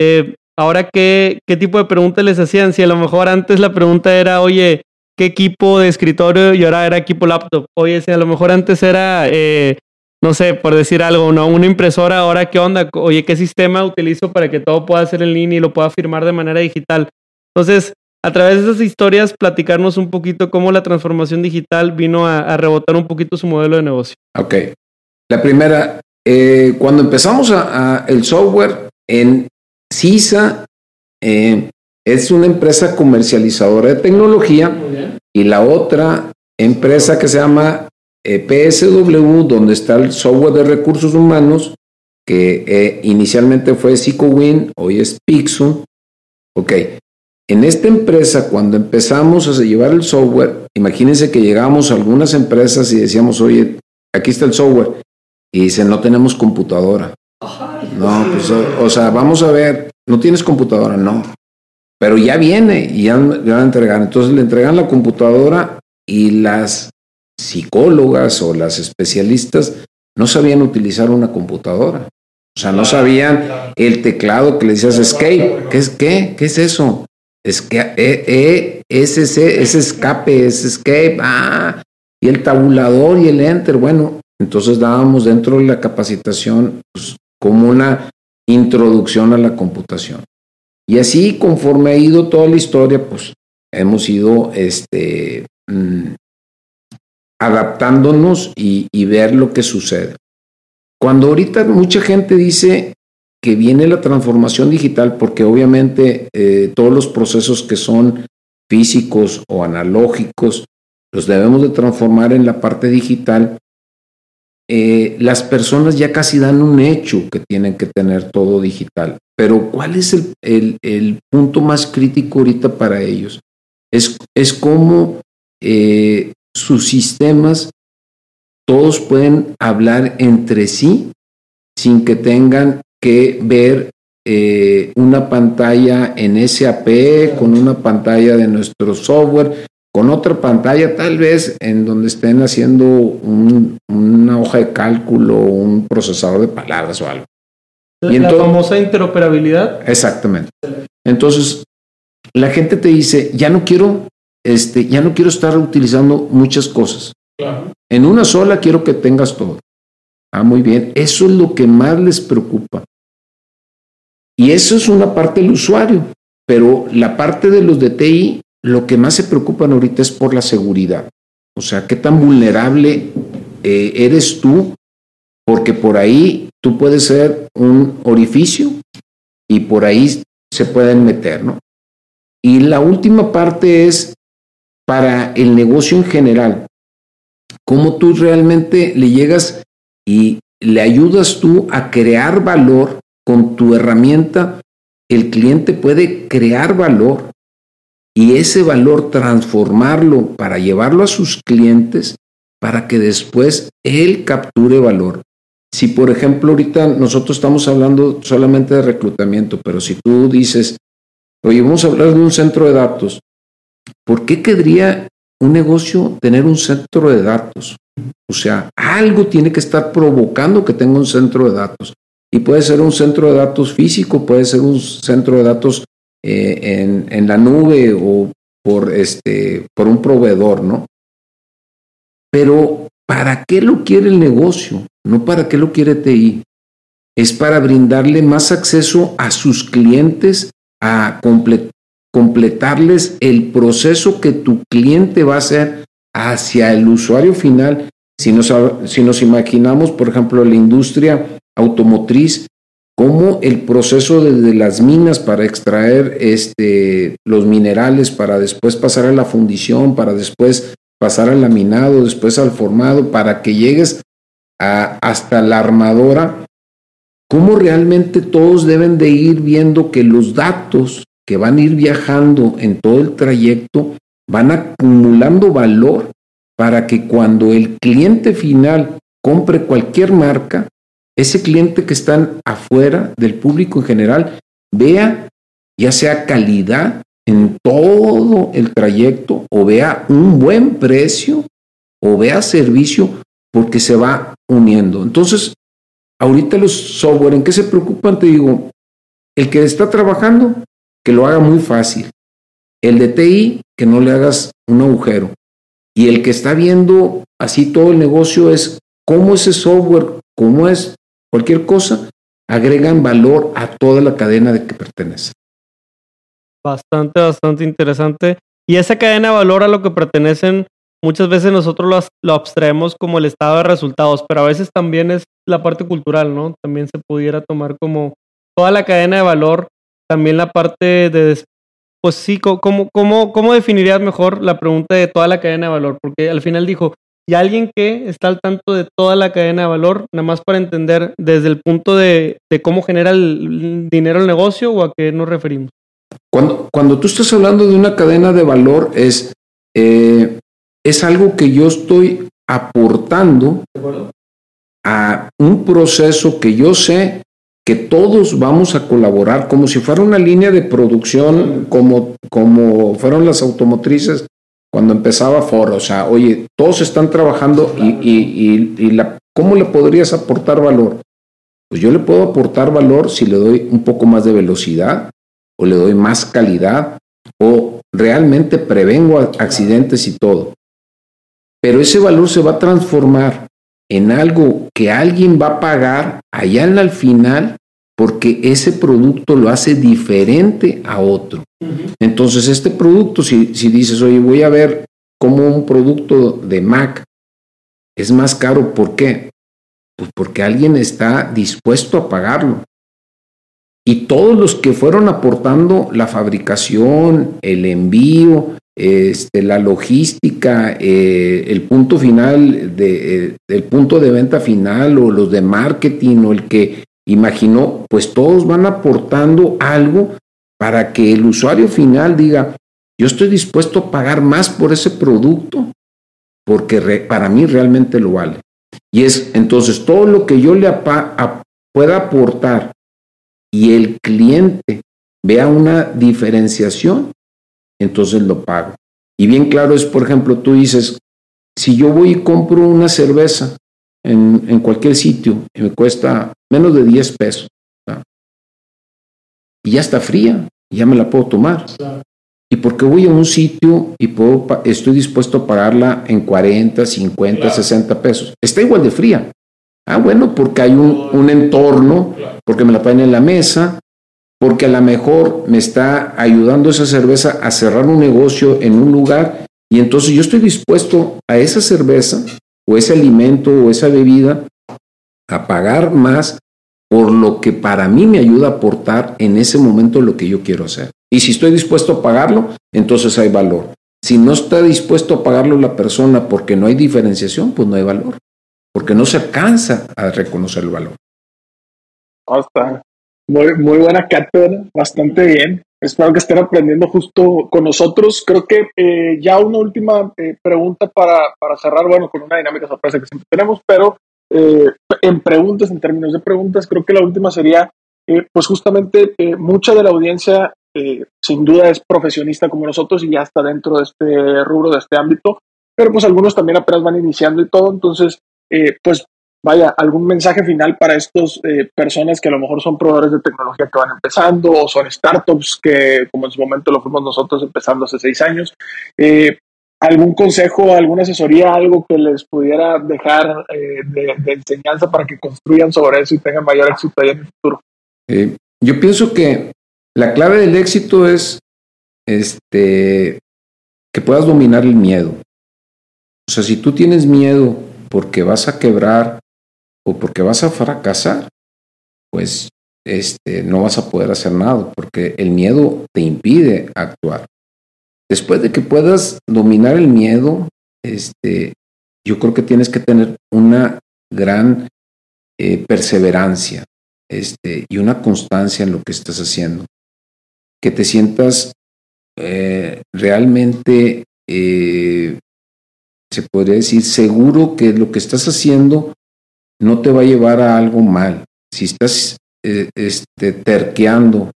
eh, ahora qué, qué tipo de preguntas les hacían. Si a lo mejor antes la pregunta era, oye, ¿qué equipo de escritorio? Y ahora era equipo laptop. Oye, si a lo mejor antes era, eh, no sé, por decir algo, ¿no? Una impresora, ahora qué onda? Oye, ¿qué sistema utilizo para que todo pueda ser en línea y lo pueda firmar de manera digital? Entonces, a través de esas historias platicarnos un poquito cómo la transformación digital vino a, rebotar un poquito su modelo de negocio. Ok. La primera, eh, cuando empezamos a, el software en CISA, eh, es una empresa comercializadora de tecnología y la otra empresa que se llama eh, PSW, donde está el software de recursos humanos, que inicialmente fue SicoWin, hoy es Pixum. Ok, en esta empresa, cuando empezamos a llevar el software, imagínense que llegábamos a algunas empresas y decíamos, oye, aquí está el software. Y dicen, no tenemos computadora. No, pues, o, sea, vamos a ver, no tienes computadora, no. Pero ya viene y ya, ya la entregan. Entonces le entregan la computadora y las psicólogas o las especialistas no sabían utilizar una computadora. O sea, no sabían el teclado que le decías escape. ¿Qué es qué? ¿Qué es eso? Es que e, e, ese, ese escape, ese escape, ah, y el tabulador y el enter, bueno, entonces dábamos dentro de la capacitación pues, como una introducción a la computación. Y así, conforme ha ido toda la historia, pues hemos ido este, mm, adaptándonos y, ver lo que sucede. Cuando ahorita mucha gente dice que viene la transformación digital, porque obviamente eh, todos los procesos que son físicos o analógicos los debemos de transformar en la parte digital, eh, las personas ya casi dan un hecho que tienen que tener todo digital. Pero ¿cuál es el, punto más crítico ahorita para ellos? Es, es cómo eh, sus sistemas todos pueden hablar entre sí sin que tengan que ver eh, una pantalla en SAP con una pantalla de nuestro software con otra pantalla tal vez en donde estén haciendo una hoja de cálculo, un procesador de palabras o algo. Y la famosa interoperabilidad. Exactamente. Entonces, la gente te dice, ya no quiero, este, ya no quiero estar utilizando muchas cosas. En una sola quiero que tengas todo. Ah, muy bien. Eso es lo que más les preocupa. Y eso es una parte del usuario, pero la parte de los de TI lo que más se preocupan ahorita es por la seguridad. O sea, qué tan vulnerable eh, eres tú, porque por ahí tú puedes ser un orificio y por ahí se pueden meter, ¿no? Y la última parte es para el negocio en general. Cómo tú realmente le llegas y le ayudas tú a crear valor con tu herramienta. El cliente puede crear valor y ese valor transformarlo para llevarlo a sus clientes para que después él capture valor. Si por ejemplo ahorita nosotros estamos hablando solamente de reclutamiento, pero si tú dices, oye, vamos a hablar de un centro de datos, ¿por qué querría un negocio tener un centro de datos? O sea, algo tiene que estar provocando que tenga un centro de datos. Y puede ser un centro de datos físico, puede ser un centro de datos eh, en, la nube o por, este, por un proveedor, ¿no? Pero ¿para qué lo quiere el negocio? No para qué lo quiere TI. Es para brindarle más acceso a sus clientes, a completarles el proceso que tu cliente va a hacer hacia el usuario final. Si nos, si nos imaginamos, por ejemplo, la industria automotriz, cómo el proceso desde las minas para extraer este, los minerales, para después pasar a la fundición, para después pasar al laminado, después al formado, para que llegues hasta la armadora, cómo realmente todos deben de ir viendo que los datos que van a ir viajando en todo el trayecto van acumulando valor para que cuando el cliente final compre cualquier marca, ese cliente que está afuera del público en general vea ya sea calidad en todo el trayecto o vea un buen precio o vea servicio porque se va uniendo. Entonces, ahorita los software, ¿en qué se preocupan? Te digo, el que está trabajando, que lo haga muy fácil. El de TI, que no le hagas un agujero. Y el que está viendo así todo el negocio es cómo ese software, cómo es cualquier cosa, agregan valor a toda la cadena de que pertenece. Bastante, bastante interesante. Y esa cadena de valor a lo que pertenecen, muchas veces nosotros lo, abstraemos como el estado de resultados, pero a veces también es la parte cultural, ¿no? También se pudiera tomar como toda la cadena de valor, también la parte de, pues sí, ¿cómo, cómo, cómo definirías mejor la pregunta de toda la cadena de valor? Porque al final dijo, y alguien que está al tanto de toda la cadena de valor, nada más para entender desde el punto de, cómo genera el dinero el negocio o a qué nos referimos. Cuando, cuando tú estás hablando de una cadena de valor, es, eh, es algo que yo estoy aportando a un proceso que yo sé que todos vamos a colaborar como si fuera una línea de producción, como, como fueron las automotrices cuando empezaba Ford, o sea, oye, todos están trabajando y, y, la, ¿cómo le podrías aportar valor? Pues yo le puedo aportar valor si le doy un poco más de velocidad o le doy más calidad o realmente prevengo accidentes y todo. Pero ese valor se va a transformar en algo que alguien va a pagar allá en el final porque ese producto lo hace diferente a otro. Entonces, este producto, si, si dices, oye, voy a ver cómo un producto de Mac es más caro, ¿por qué? Pues porque alguien está dispuesto a pagarlo. Y todos los que fueron aportando la fabricación, el envío, este, la logística, eh, el punto final, de, eh, el punto de venta final o los de marketing o el que imaginó, pues todos van aportando algo para que el usuario final diga, yo estoy dispuesto a pagar más por ese producto porque para mí realmente lo vale. Y es entonces todo lo que yo le pueda aportar y el cliente vea una diferenciación, entonces lo pago. Y bien claro es, por ejemplo, tú dices, si yo voy y compro una cerveza en, cualquier sitio y me cuesta menos de 10 pesos, y ya está fría, ya me la puedo tomar. ¿Y por qué voy a un sitio y puedo, estoy dispuesto a pagarla en 40, 50, 60 pesos? Está igual de fría. Ah, bueno, porque hay un, entorno, porque me la ponen en la mesa, porque a lo mejor me está ayudando esa cerveza a cerrar un negocio en un lugar y entonces yo estoy dispuesto a esa cerveza o ese alimento o esa bebida a pagar más por lo que para mí me ayuda a aportar en ese momento lo que yo quiero hacer. Y si estoy dispuesto a pagarlo, entonces hay valor. Si no está dispuesto a pagarlo la persona porque no hay diferenciación, pues no hay valor porque no se alcanza a reconocer el valor. Hasta muy, buena cátedra, bastante bien. Espero que estén aprendiendo justo con nosotros. Creo que eh, ya una última eh, pregunta para, para, cerrar, bueno, con una dinámica sorpresa que siempre tenemos, pero eh, en preguntas, en términos de preguntas, creo que la última sería, pues justamente mucha de la audiencia sin duda es profesionista como nosotros y ya está dentro de este rubro, de este ámbito, pero pues algunos también apenas van iniciando y todo, entonces eh, pues vaya, algún mensaje final para estas eh, personas que a lo mejor son proveedores de tecnología que van empezando o son startups que como en su momento lo fuimos nosotros empezando hace seis años. Eh, ¿Algún consejo, alguna asesoría, algo que les pudiera dejar de, enseñanza para que construyan sobre eso y tengan mayor éxito en el futuro? yo pienso que la clave del éxito es este, que puedas dominar el miedo. O sea, si tú tienes miedo porque vas a quebrar o porque vas a fracasar, pues este, no vas a poder hacer nada porque el miedo te impide actuar. Después de que puedas dominar el miedo, este, yo creo que tienes que tener una gran eh, perseverancia este, y una constancia en lo que estás haciendo. Que te sientas eh, realmente eh, se podría decir, seguro que lo que estás haciendo no te va a llevar a algo mal. Si estás eh, este, terqueando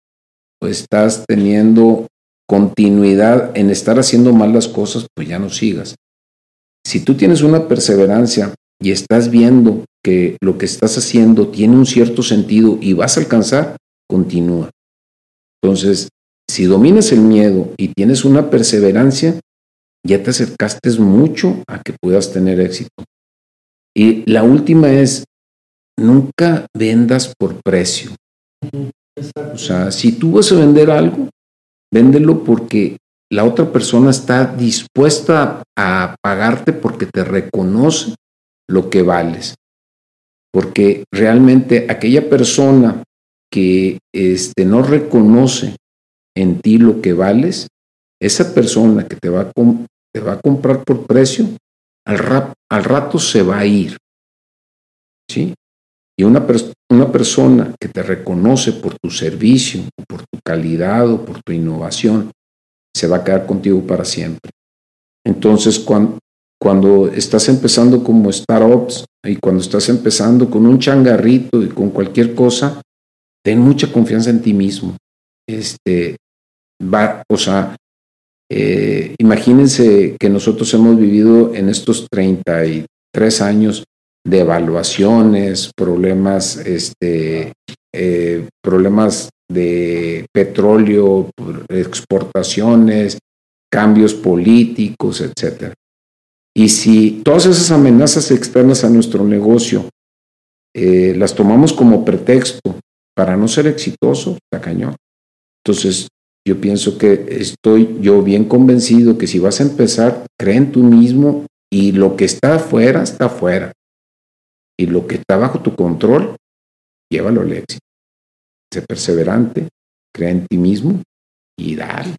o estás teniendo continuidad en estar haciendo mal las cosas, pues ya no sigas. Si tú tienes una perseverancia y estás viendo que lo que estás haciendo tiene un cierto sentido y vas a alcanzar, continúa. Entonces, si dominas el miedo y tienes una perseverancia, ya te acercaste mucho a que puedas tener éxito. Y la última es, nunca vendas por precio. O sea, si tú vas a vender algo, véndelo porque la otra persona está dispuesta a pagarte porque te reconoce lo que vales. Porque realmente aquella persona que este, no reconoce en ti lo que vales, esa persona que te va te va a comprar por precio, al, rato se va a ir. ¿Sí? Y una, una persona que te reconoce por tu servicio, por tu calidad o por tu innovación, se va a quedar contigo para siempre. Entonces, cuando, cuando estás empezando como startups y cuando estás empezando con un changarrito y con cualquier cosa, ten mucha confianza en ti mismo. Este, va, o sea, eh, imagínense que nosotros hemos vivido en estos 33 años de evaluaciones, problemas, este, eh, problemas de petróleo, exportaciones, cambios políticos, etc. Y si todas esas amenazas externas a nuestro negocio eh, las tomamos como pretexto para no ser exitoso, está cañón. Entonces, yo pienso que estoy yo bien convencido que si vas a empezar, cree en tú mismo y lo que está afuera, está afuera. Y lo que está bajo tu control, llévalo al éxito. Sé perseverante, cree en ti mismo y dale.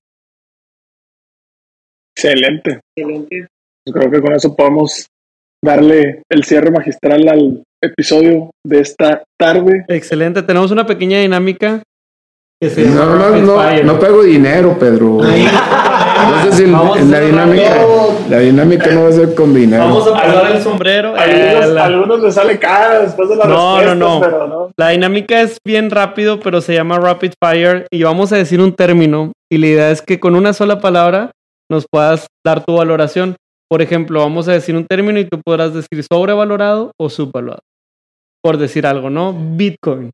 Excelente. Excelente. creo que con eso podemos darle el cierre magistral al episodio de esta tarde. Excelente. Tenemos una pequeña dinámica que se no, no, no, no, pego dinero, Pedro. No si la dinámica, la dinámica no va a ser con dinero. Vamos a pasar el sombrero. Algunos, algunos les sale cara después de la no, no, no. pero no. La dinámica es bien rápido, pero se llama Rapid Fire y vamos a decir un término y la idea es que con una sola palabra nos puedas dar tu valoración. Por ejemplo, vamos a decir un término y tú podrás decir sobrevalorado o subvalorado. Por decir algo, ¿no? Bitcoin.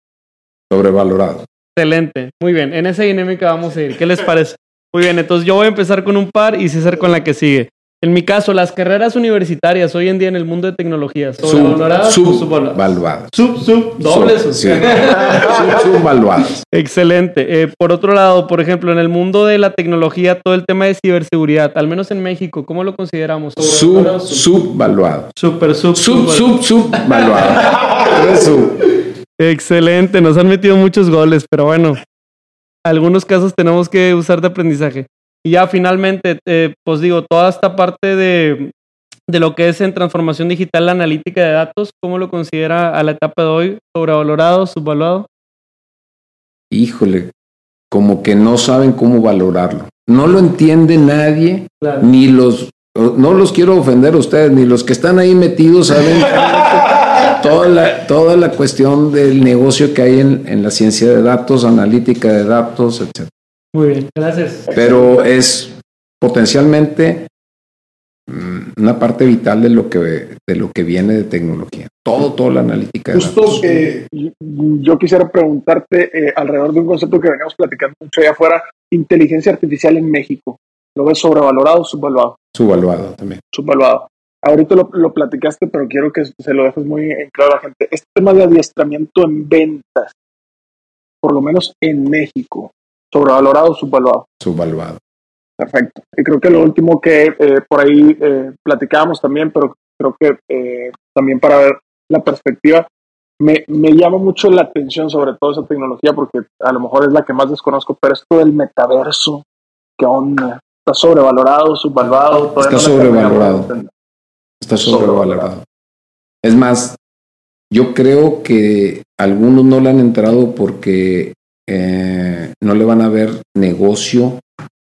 Sobrevalorado. Excelente. Muy bien. En esa dinámica vamos a ir. ¿Qué les parece? Muy bien. Entonces yo voy a empezar con un par y César con la que sigue. En mi caso, las carreras universitarias hoy en día en el mundo de tecnología, ¿sobrevaloradas sub, subvaluadas? Sub, sub, dobles. Sub, sí. sub, subvaluadas. Excelente. Eh, por otro lado, por ejemplo, en el mundo de la tecnología, todo el tema de ciberseguridad, al menos en México, ¿cómo lo consideramos? Sub, subvaluado. Super, sub, sub, sub, subvaluado. sub. Excelente, nos han metido muchos goles, pero bueno, algunos casos tenemos que usar de aprendizaje. Y ya finalmente, eh, pues digo, toda esta parte de, de lo que es en transformación digital, la analítica de datos, ¿cómo lo considera a la etapa de hoy? ¿Sobrevalorado, subvaluado? Híjole, como que no saben cómo valorarlo. No lo entiende nadie, ni los, no los quiero ofender a ustedes, ni los que están ahí metidos saben *laughs* toda la, toda la cuestión del negocio que hay en, en la ciencia de datos, analítica de datos, etc. Muy bien, gracias. Pero es potencialmente mm, una parte vital de lo que de lo que viene de tecnología. Todo, toda la analítica. Justo que yo quisiera preguntarte eh, alrededor de un concepto que veníamos platicando mucho allá afuera, inteligencia artificial en México. ¿Lo ves sobrevalorado o subvaluado? Subvaluado también. Subvaluado. Ahorita lo, lo, platicaste, pero quiero que se lo dejes muy en claro a la gente. Este tema de adiestramiento en ventas, por lo menos en México, sobrevalorado o subvaluado. Subvaluado. Perfecto. Y creo que lo último que eh, por ahí eh, platicábamos también, pero creo que eh, también para ver la perspectiva, me, me, llama mucho la atención sobre todo esa tecnología porque a lo mejor es la que más desconozco, pero esto del metaverso, ¿qué onda? ¿Está sobrevalorado, subvaluado? Está sobrevalorado. Está sobrevalorado. Es más, yo creo que algunos no le han entrado porque eh, no le van a ver negocio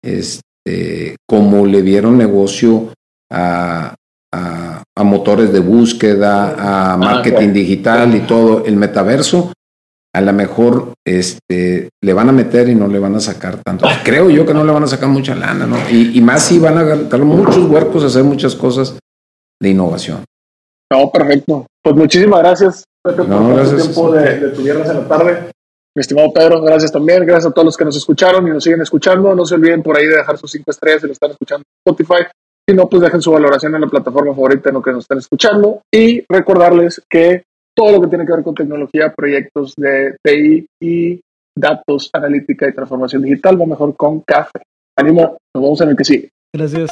este, como le vieron negocio a, a, motores de búsqueda, a ah, marketing digital y todo. El metaverso, a lo mejor este, le van a meter y no le van a sacar tanto. Creo yo que no le van a sacar mucha lana, ¿no? Y, más si van a dar muchos huercos a hacer muchas cosas de innovación. No, perfecto. Pues muchísimas gracias, por el tiempo de, de tu viernes en la tarde. Mi estimado Pedro, gracias también. Gracias a todos los que nos escucharon y nos siguen escuchando. No se olviden por ahí de dejar sus cinco estrellas si lo están escuchando en Spotify. Si no, pues dejen su valoración en la plataforma favorita en lo que nos están escuchando. Y recordarles que todo lo que tiene que ver con tecnología, proyectos de TI y datos, analítica y transformación digital va mejor con café. Ánimo, nos vemos en el que sigue. Gracias.